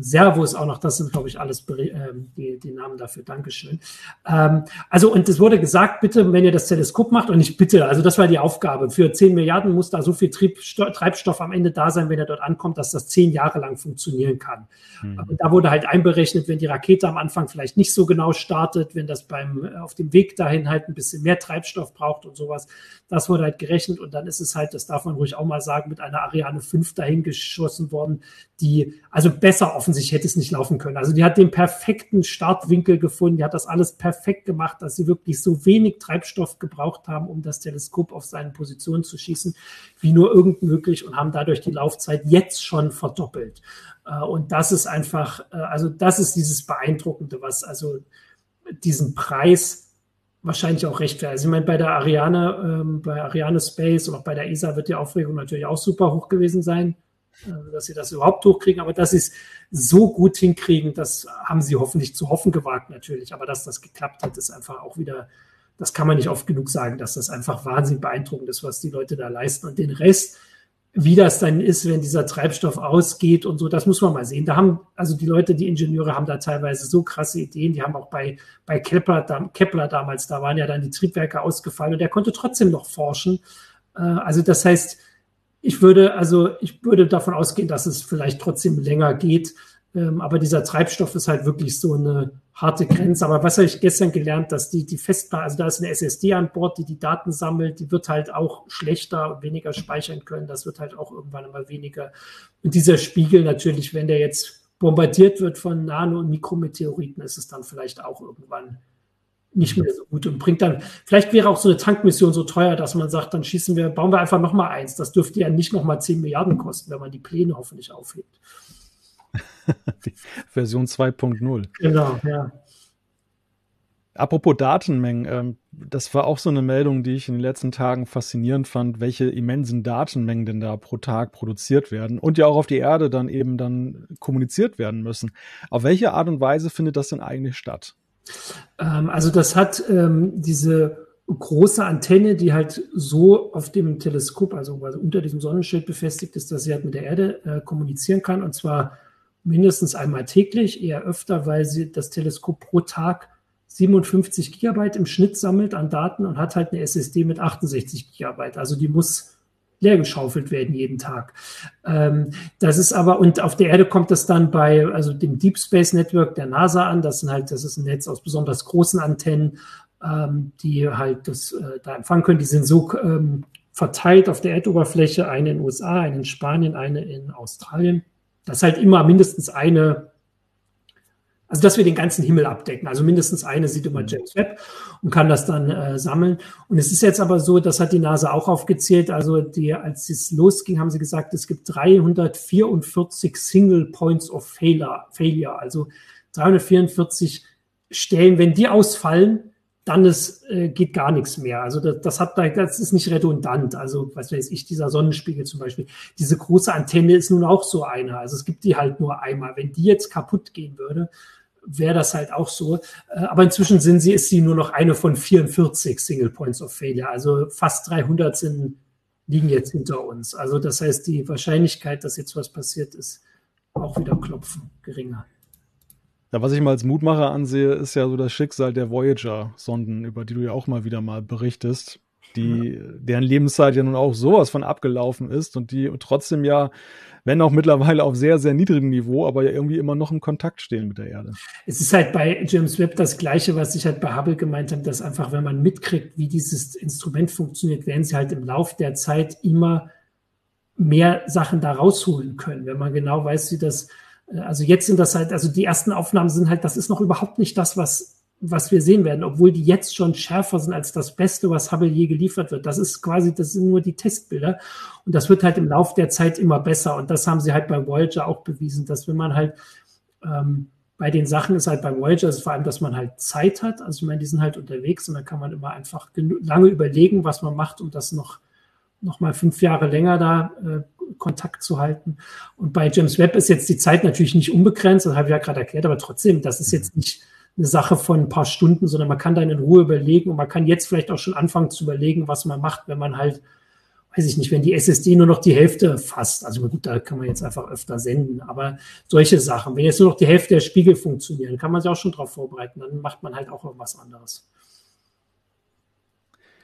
Servus auch noch, das sind, glaube ich, alles ähm, die, die Namen dafür. Dankeschön. Ähm, also, und es wurde gesagt, bitte, wenn ihr das Teleskop macht, und ich bitte, also das war die Aufgabe. Für 10 Milliarden muss da so viel Treibstoff am Ende da sein, wenn er dort ankommt, dass das zehn Jahre lang funktionieren kann. Mhm. Und da wurde halt einberechnet, wenn die Rakete am Anfang vielleicht nicht so genau startet, wenn das beim auf dem Weg dahin halt ein bisschen mehr Treibstoff braucht und sowas. Das wurde halt gerechnet und dann ist es halt, das darf man ruhig auch mal sagen, mit einer Ariane 5 dahin geschossen worden, die also besser offensichtlich hätte es nicht laufen können. Also die hat den perfekten Startwinkel gefunden, die hat das alles perfekt gemacht, dass sie wirklich so wenig Treibstoff gebraucht haben, um das Teleskop auf seine Position zu schießen, wie nur irgend möglich und haben dadurch die Laufzeit jetzt schon verdoppelt. Äh, und das ist einfach, äh, also das ist dieses Beeindruckende, was also diesen Preis wahrscheinlich auch rechtfertigt. Also ich meine, bei der Ariane, ähm, bei Ariane Space und auch bei der ESA wird die Aufregung natürlich auch super hoch gewesen sein. Äh, dass sie das überhaupt durchkriegen. Aber dass sie es so gut hinkriegen, das haben sie hoffentlich zu hoffen gewagt natürlich. Aber dass das geklappt hat, ist einfach auch wieder, das kann man nicht oft genug sagen, dass das einfach wahnsinnig beeindruckend ist, was die Leute da leisten. Und den Rest, wie das dann ist, wenn dieser Treibstoff ausgeht und so, das muss man mal sehen. Da haben, also die Leute, die Ingenieure haben da teilweise so krasse Ideen. Die haben auch bei, bei Kepler, Kepler damals, da waren ja dann die Triebwerke ausgefallen und der konnte trotzdem noch forschen. Äh, also das heißt, ich würde, also ich würde davon ausgehen, dass es vielleicht trotzdem länger geht. Ähm, aber dieser Treibstoff ist halt wirklich so eine harte Grenze. Aber was habe ich gestern gelernt, dass die, die Festplatte, also da ist eine SSD an Bord, die die Daten sammelt, die wird halt auch schlechter, weniger speichern können. Das wird halt auch irgendwann immer weniger. Und dieser Spiegel natürlich, wenn der jetzt bombardiert wird von Nano- und Mikrometeoriten, ist es dann vielleicht auch irgendwann nicht mehr so gut und bringt dann, vielleicht wäre auch so eine Tankmission so teuer, dass man sagt, dann schießen wir, bauen wir einfach nochmal eins. Das dürfte ja nicht nochmal 10 Milliarden kosten, wenn man die Pläne hoffentlich aufhebt. Version 2.0. Genau, ja. Apropos Datenmengen, ähm, das war auch so eine Meldung, die ich in den letzten Tagen faszinierend fand, welche immensen Datenmengen denn da pro Tag produziert werden und ja auch auf die Erde dann eben dann kommuniziert werden müssen. Auf welche Art und Weise findet das denn eigentlich statt? Ähm, also das hat ähm, diese große Antenne, die halt so auf dem Teleskop, also unter diesem Sonnenschild befestigt ist, dass sie halt mit der Erde äh, kommunizieren kann und zwar mindestens einmal täglich, eher öfter, weil sie das Teleskop pro Tag 57 Gigabyte im Schnitt sammelt an Daten und hat halt eine SSD mit 68 Gigabyte. Also die muss leer geschaufelt werden jeden Tag. Ähm, das ist aber, und auf der Erde kommt das dann bei, also dem Deep Space Network der NASA an. Das sind halt, das ist ein Netz aus besonders großen Antennen, ähm, die halt das äh, da empfangen können. Die sind so ähm, verteilt auf der Erdoberfläche, eine in den USA, eine in Spanien, eine in Australien. Das ist halt immer mindestens eine also, dass wir den ganzen Himmel abdecken. Also mindestens eine sieht immer mhm. James Webb und kann das dann äh, sammeln. Und es ist jetzt aber so, das hat die NASA auch aufgezählt. Also, die, als es losging, haben sie gesagt, es gibt 344 Single Points of Failure. failure also 344 Stellen. Wenn die ausfallen, dann ist, äh, geht gar nichts mehr. Also das, das hat das ist nicht redundant. Also was weiß ich, dieser Sonnenspiegel zum Beispiel, diese große Antenne ist nun auch so eine. Also es gibt die halt nur einmal. Wenn die jetzt kaputt gehen würde, wäre das halt auch so. Äh, aber inzwischen sind sie, ist sie nur noch eine von 44 Single Points of Failure. Also fast 300 sind, liegen jetzt hinter uns. Also das heißt, die Wahrscheinlichkeit, dass jetzt was passiert, ist auch wieder klopfen geringer. Ja, was ich mal als Mutmacher ansehe, ist ja so das Schicksal der Voyager-Sonden, über die du ja auch mal wieder mal berichtest, die, deren Lebenszeit ja nun auch sowas von abgelaufen ist und die trotzdem ja wenn auch mittlerweile auf sehr, sehr niedrigem Niveau, aber ja irgendwie immer noch im Kontakt stehen mit der Erde. Es ist halt bei James Webb das Gleiche, was ich halt bei Hubble gemeint habe, dass einfach, wenn man mitkriegt, wie dieses Instrument funktioniert, werden sie halt im Lauf der Zeit immer mehr Sachen da rausholen können, wenn man genau weiß, wie das, äh, also jetzt sind das halt, also die ersten Aufnahmen sind halt, das ist noch überhaupt nicht das, was was wir sehen werden, obwohl die jetzt schon schärfer sind als das Beste, was Hubble je geliefert wird. Das ist quasi, das sind nur die Testbilder. Und das wird halt im Laufe der Zeit immer besser. Und das haben sie halt bei Voyager auch bewiesen, dass wenn man halt ähm, bei den Sachen ist halt bei Voyager ist vor allem, dass man halt Zeit hat. Also ich meine, die sind halt unterwegs und dann kann man immer einfach lange überlegen, was man macht, um das noch, noch mal fünf Jahre länger da äh, Kontakt zu halten. Und bei James Webb ist jetzt die Zeit natürlich nicht unbegrenzt, das habe ich ja gerade erklärt, aber trotzdem, das ist jetzt nicht eine Sache von ein paar Stunden, sondern man kann da in Ruhe überlegen und man kann jetzt vielleicht auch schon anfangen zu überlegen, was man macht, wenn man halt, weiß ich nicht, wenn die SSD nur noch die Hälfte fasst. Also gut, da kann man jetzt einfach öfter senden, aber solche Sachen, wenn jetzt nur noch die Hälfte der Spiegel funktionieren, kann man sich auch schon darauf vorbereiten, dann macht man halt auch irgendwas anderes.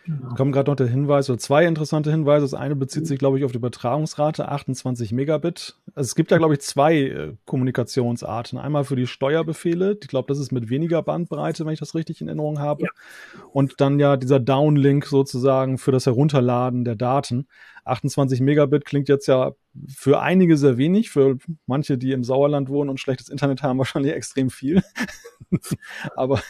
Genau. Kommt gerade noch der Hinweis, oder zwei interessante Hinweise. Das eine bezieht sich, glaube ich, auf die Übertragungsrate, 28 Megabit. Also es gibt da, glaube ich, zwei äh, Kommunikationsarten. Einmal für die Steuerbefehle. Ich glaube, das ist mit weniger Bandbreite, wenn ich das richtig in Erinnerung habe. Ja. Und dann ja dieser Downlink sozusagen für das Herunterladen der Daten. 28 Megabit klingt jetzt ja für einige sehr wenig, für manche, die im Sauerland wohnen und schlechtes Internet haben, wahrscheinlich extrem viel. Aber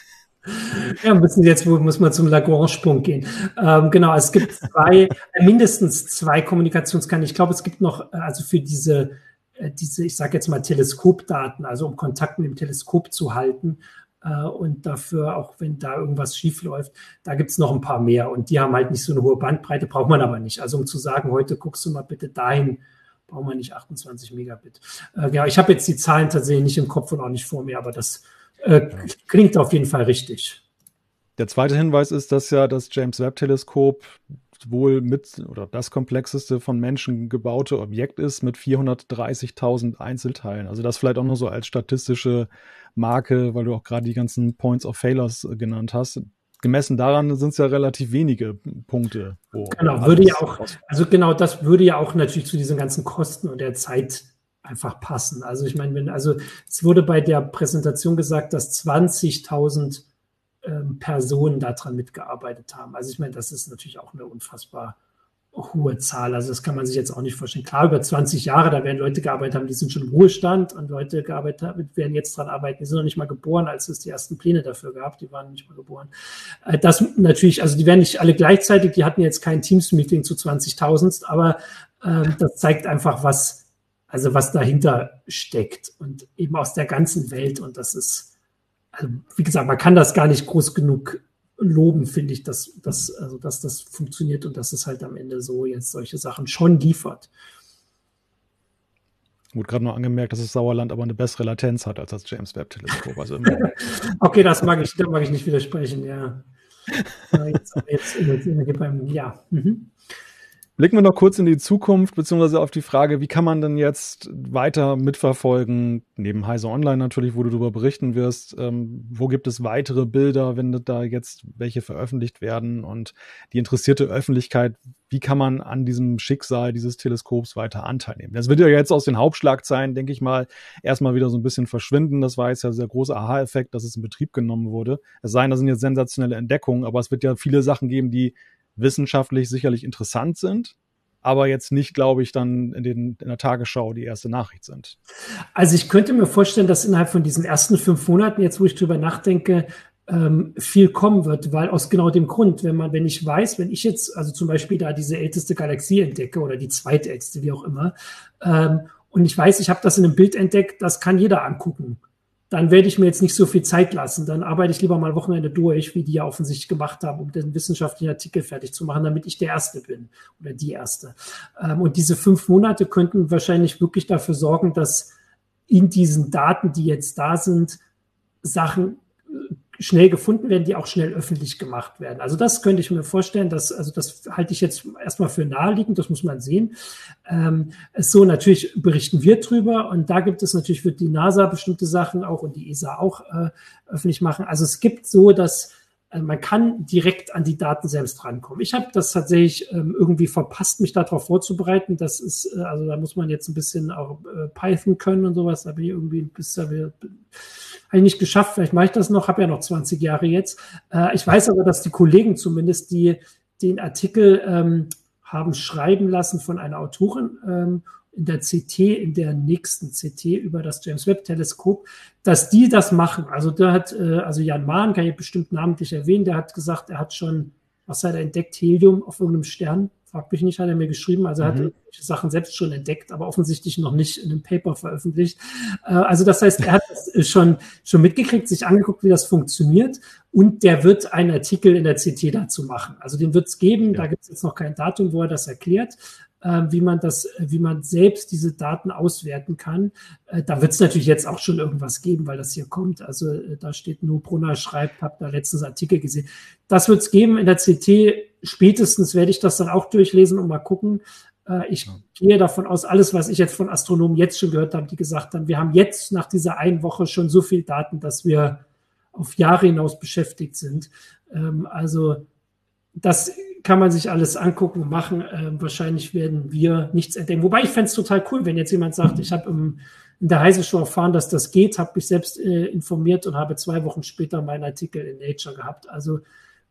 ja, müssen jetzt muss man zum Lagrange-Punkt gehen. Ähm, genau, es gibt zwei, äh, mindestens zwei Kommunikationskanäle. Ich glaube, es gibt noch, äh, also für diese, äh, diese, ich sage jetzt mal Teleskopdaten, also um Kontakt mit dem Teleskop zu halten äh, und dafür, auch wenn da irgendwas schief läuft, da gibt es noch ein paar mehr und die haben halt nicht so eine hohe Bandbreite, braucht man aber nicht. Also um zu sagen, heute guckst du mal bitte dahin, braucht man nicht 28 Megabit. Äh, ja, ich habe jetzt die Zahlen tatsächlich nicht im Kopf und auch nicht vor mir, aber das äh, klingt auf jeden Fall richtig. Der zweite Hinweis ist, dass ja das James Webb Teleskop wohl mit oder das komplexeste von Menschen gebaute Objekt ist mit 430.000 Einzelteilen. Also das vielleicht auch nur so als statistische Marke, weil du auch gerade die ganzen Points of Failures genannt hast. Gemessen daran sind es ja relativ wenige Punkte. genau, würde ja auch, also genau das würde ja auch natürlich zu diesen ganzen Kosten und der Zeit einfach passen. Also ich meine, wenn, also es wurde bei der Präsentation gesagt, dass 20.000 ähm, Personen daran mitgearbeitet haben. Also ich meine, das ist natürlich auch eine unfassbar hohe Zahl. Also das kann man sich jetzt auch nicht vorstellen. Klar, über 20 Jahre, da werden Leute gearbeitet haben, die sind schon im Ruhestand und Leute gearbeitet haben, werden jetzt dran arbeiten. Die sind noch nicht mal geboren, als es die ersten Pläne dafür gab. Die waren nicht mal geboren. Äh, das natürlich, also die werden nicht alle gleichzeitig, die hatten jetzt kein Teams-Meeting zu 20.000, aber äh, das zeigt einfach, was, also was dahinter steckt und eben aus der ganzen Welt. Und das ist, also wie gesagt, man kann das gar nicht groß genug loben, finde ich, dass, dass, also, dass das funktioniert und dass es halt am Ende so jetzt solche Sachen schon liefert. Gut, gerade noch angemerkt, dass das Sauerland aber eine bessere Latenz hat als das James Webb Teleskop. Also okay, das mag ich, da mag ich nicht widersprechen, ja. Jetzt, jetzt, jetzt, jetzt ja. Mhm. Blicken wir noch kurz in die Zukunft, beziehungsweise auf die Frage, wie kann man denn jetzt weiter mitverfolgen, neben Heise Online natürlich, wo du darüber berichten wirst, ähm, wo gibt es weitere Bilder, wenn da jetzt welche veröffentlicht werden und die interessierte Öffentlichkeit, wie kann man an diesem Schicksal dieses Teleskops weiter Anteil nehmen? Das wird ja jetzt aus den Hauptschlagzeilen, denke ich mal, erstmal wieder so ein bisschen verschwinden. Das war jetzt ja sehr großer Aha-Effekt, dass es in Betrieb genommen wurde. Es sei denn, das sind jetzt sensationelle Entdeckungen, aber es wird ja viele Sachen geben, die wissenschaftlich sicherlich interessant sind, aber jetzt nicht, glaube ich, dann in, den, in der Tagesschau die erste Nachricht sind. Also ich könnte mir vorstellen, dass innerhalb von diesen ersten fünf Monaten, jetzt wo ich drüber nachdenke, ähm, viel kommen wird, weil aus genau dem Grund, wenn man, wenn ich weiß, wenn ich jetzt, also zum Beispiel da diese älteste Galaxie entdecke oder die zweitälteste, wie auch immer, ähm, und ich weiß, ich habe das in einem Bild entdeckt, das kann jeder angucken dann werde ich mir jetzt nicht so viel Zeit lassen. Dann arbeite ich lieber mal Wochenende durch, wie die ja offensichtlich gemacht haben, um den wissenschaftlichen Artikel fertig zu machen, damit ich der Erste bin oder die Erste. Ähm, und diese fünf Monate könnten wahrscheinlich wirklich dafür sorgen, dass in diesen Daten, die jetzt da sind, Sachen äh, schnell gefunden werden, die auch schnell öffentlich gemacht werden. Also das könnte ich mir vorstellen, dass, also das halte ich jetzt erstmal für naheliegend, das muss man sehen. Ähm, so natürlich berichten wir drüber und da gibt es natürlich, wird die NASA bestimmte Sachen auch und die ESA auch äh, öffentlich machen. Also es gibt so, dass äh, man kann direkt an die Daten selbst rankommen. Ich habe das tatsächlich ähm, irgendwie verpasst, mich darauf vorzubereiten. Das ist, äh, also da muss man jetzt ein bisschen auch äh, Python können und sowas. Da bin ich irgendwie bis da wir habe ich nicht geschafft, vielleicht mache ich das noch, habe ja noch 20 Jahre jetzt. Äh, ich weiß aber, dass die Kollegen zumindest, die den Artikel ähm, haben schreiben lassen von einer Autorin ähm, in der CT, in der nächsten CT über das James Webb Teleskop, dass die das machen. Also da hat, äh, also Jan Mahn, kann ich bestimmt namentlich erwähnen, der hat gesagt, er hat schon, was hat er entdeckt, Helium auf irgendeinem Stern Frag mich nicht, hat er mir geschrieben. Also er mhm. hat Sachen selbst schon entdeckt, aber offensichtlich noch nicht in einem Paper veröffentlicht. Äh, also das heißt, er hat das schon, schon mitgekriegt, sich angeguckt, wie das funktioniert. Und der wird einen Artikel in der CT dazu machen. Also den wird es geben. Ja. Da gibt es jetzt noch kein Datum, wo er das erklärt äh, wie man das, wie man selbst diese Daten auswerten kann. Äh, da wird es natürlich jetzt auch schon irgendwas geben, weil das hier kommt. Also äh, da steht nur Brunner schreibt, habe da letztens Artikel gesehen. Das wird es geben in der CT. Spätestens werde ich das dann auch durchlesen und mal gucken. Äh, ich ja. gehe davon aus, alles, was ich jetzt von Astronomen jetzt schon gehört habe, die gesagt haben, wir haben jetzt nach dieser einen Woche schon so viel Daten, dass wir auf Jahre hinaus beschäftigt sind. Ähm, also das kann man sich alles angucken und machen. Ähm, wahrscheinlich werden wir nichts entdecken. Wobei ich fände es total cool, wenn jetzt jemand sagt, ich habe in der Heise Show erfahren, dass das geht, habe mich selbst äh, informiert und habe zwei Wochen später meinen Artikel in Nature gehabt. Also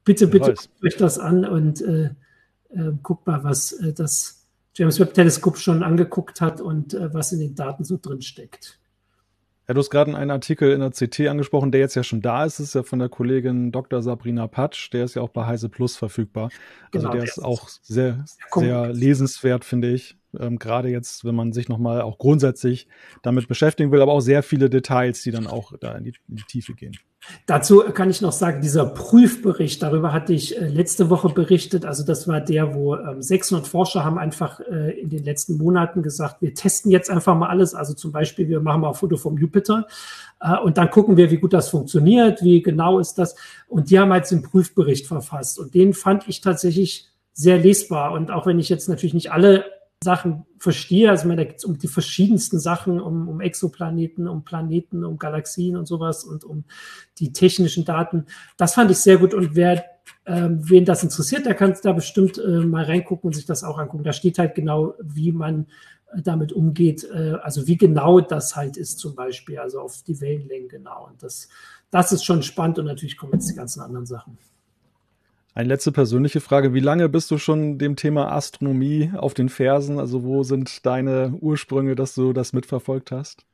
bitte, bitte guckt euch das an und äh, äh, guckt mal, was äh, das James Webb Teleskop schon angeguckt hat und äh, was in den Daten so drin steckt. Ja, du hast gerade einen Artikel in der CT angesprochen, der jetzt ja schon da ist. Das ist ja von der Kollegin Dr. Sabrina Patsch. Der ist ja auch bei Heise Plus verfügbar. Also genau, der, der ist auch sehr, sehr lesenswert, finde ich. Ähm, gerade jetzt, wenn man sich nochmal auch grundsätzlich damit beschäftigen will, aber auch sehr viele Details, die dann auch da in die, in die Tiefe gehen. Dazu kann ich noch sagen, dieser Prüfbericht, darüber hatte ich äh, letzte Woche berichtet. Also das war der, wo 600 ähm, Forscher haben einfach äh, in den letzten Monaten gesagt, wir testen jetzt einfach mal alles. Also zum Beispiel, wir machen mal ein Foto vom Jupiter äh, und dann gucken wir, wie gut das funktioniert, wie genau ist das. Und die haben jetzt den Prüfbericht verfasst. Und den fand ich tatsächlich sehr lesbar. Und auch wenn ich jetzt natürlich nicht alle Sachen verstehe. Also, da geht es um die verschiedensten Sachen, um, um Exoplaneten, um Planeten, um Galaxien und sowas und um die technischen Daten. Das fand ich sehr gut und wer ähm, wen das interessiert, der kann da bestimmt äh, mal reingucken und sich das auch angucken. Da steht halt genau, wie man äh, damit umgeht, äh, also wie genau das halt ist zum Beispiel, also auf die Wellenlängen genau. Und das, das ist schon spannend und natürlich kommen jetzt die ganzen anderen Sachen. Eine letzte persönliche Frage. Wie lange bist du schon dem Thema Astronomie auf den Fersen? Also wo sind deine Ursprünge, dass du das mitverfolgt hast?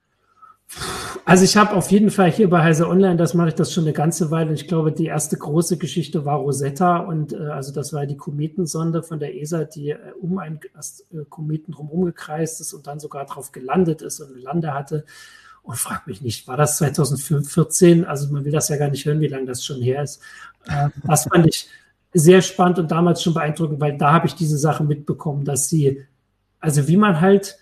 Also ich habe auf jeden Fall hier bei Heise Online, das mache ich das schon eine ganze Weile. Und ich glaube, die erste große Geschichte war Rosetta und äh, also das war die Kometensonde von der ESA, die äh, um einen äh, Kometen drumherum gekreist ist und dann sogar drauf gelandet ist und eine Lande hatte. Und frag mich nicht, war das 2014? Also man will das ja gar nicht hören, wie lange das schon her ist. Äh, das fand ich sehr spannend und damals schon beeindruckend, weil da habe ich diese Sachen mitbekommen, dass sie, also wie man halt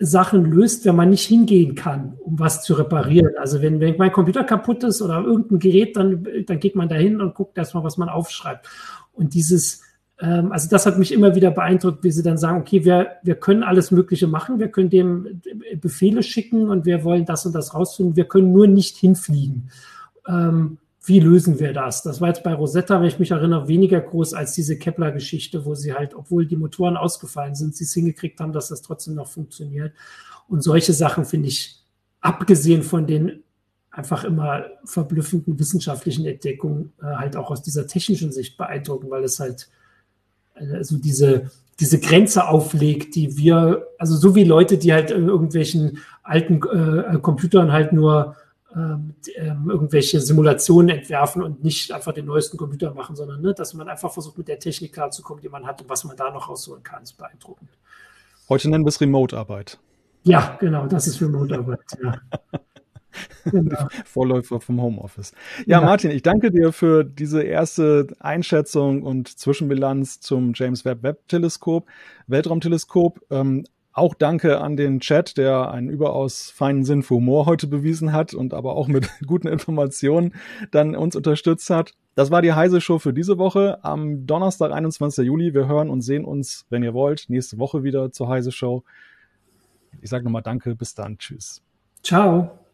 Sachen löst, wenn man nicht hingehen kann, um was zu reparieren. Also wenn, wenn mein Computer kaputt ist oder irgendein Gerät, dann, dann geht man da hin und guckt erstmal, was man aufschreibt. Und dieses, ähm, also das hat mich immer wieder beeindruckt, wie sie dann sagen, okay, wir, wir können alles Mögliche machen, wir können dem Befehle schicken und wir wollen das und das rausfinden, wir können nur nicht hinfliegen. Ähm, wie lösen wir das? Das war jetzt bei Rosetta, wenn ich mich erinnere, weniger groß als diese Kepler-Geschichte, wo sie halt, obwohl die Motoren ausgefallen sind, sie es hingekriegt haben, dass das trotzdem noch funktioniert. Und solche Sachen finde ich, abgesehen von den einfach immer verblüffenden wissenschaftlichen Entdeckungen, äh, halt auch aus dieser technischen Sicht beeindruckend, weil es halt also diese, diese Grenze auflegt, die wir, also so wie Leute, die halt in irgendwelchen alten äh, Computern halt nur irgendwelche Simulationen entwerfen und nicht einfach den neuesten Computer machen, sondern ne, dass man einfach versucht, mit der Technik klarzukommen, die man hat und was man da noch rausholen kann, ist beeindruckend. Heute nennen wir es Remote-Arbeit. Ja, genau, das ist Remote-Arbeit. Ja. Genau. Vorläufer vom Homeoffice. Ja, ja, Martin, ich danke dir für diese erste Einschätzung und Zwischenbilanz zum James Webb Webb Teleskop, Weltraumteleskop. Ähm, auch danke an den Chat, der einen überaus feinen Sinn für Humor heute bewiesen hat und aber auch mit guten Informationen dann uns unterstützt hat. Das war die Heise Show für diese Woche am Donnerstag, 21. Juli. Wir hören und sehen uns, wenn ihr wollt, nächste Woche wieder zur Heise Show. Ich sage nochmal Danke, bis dann, tschüss. Ciao.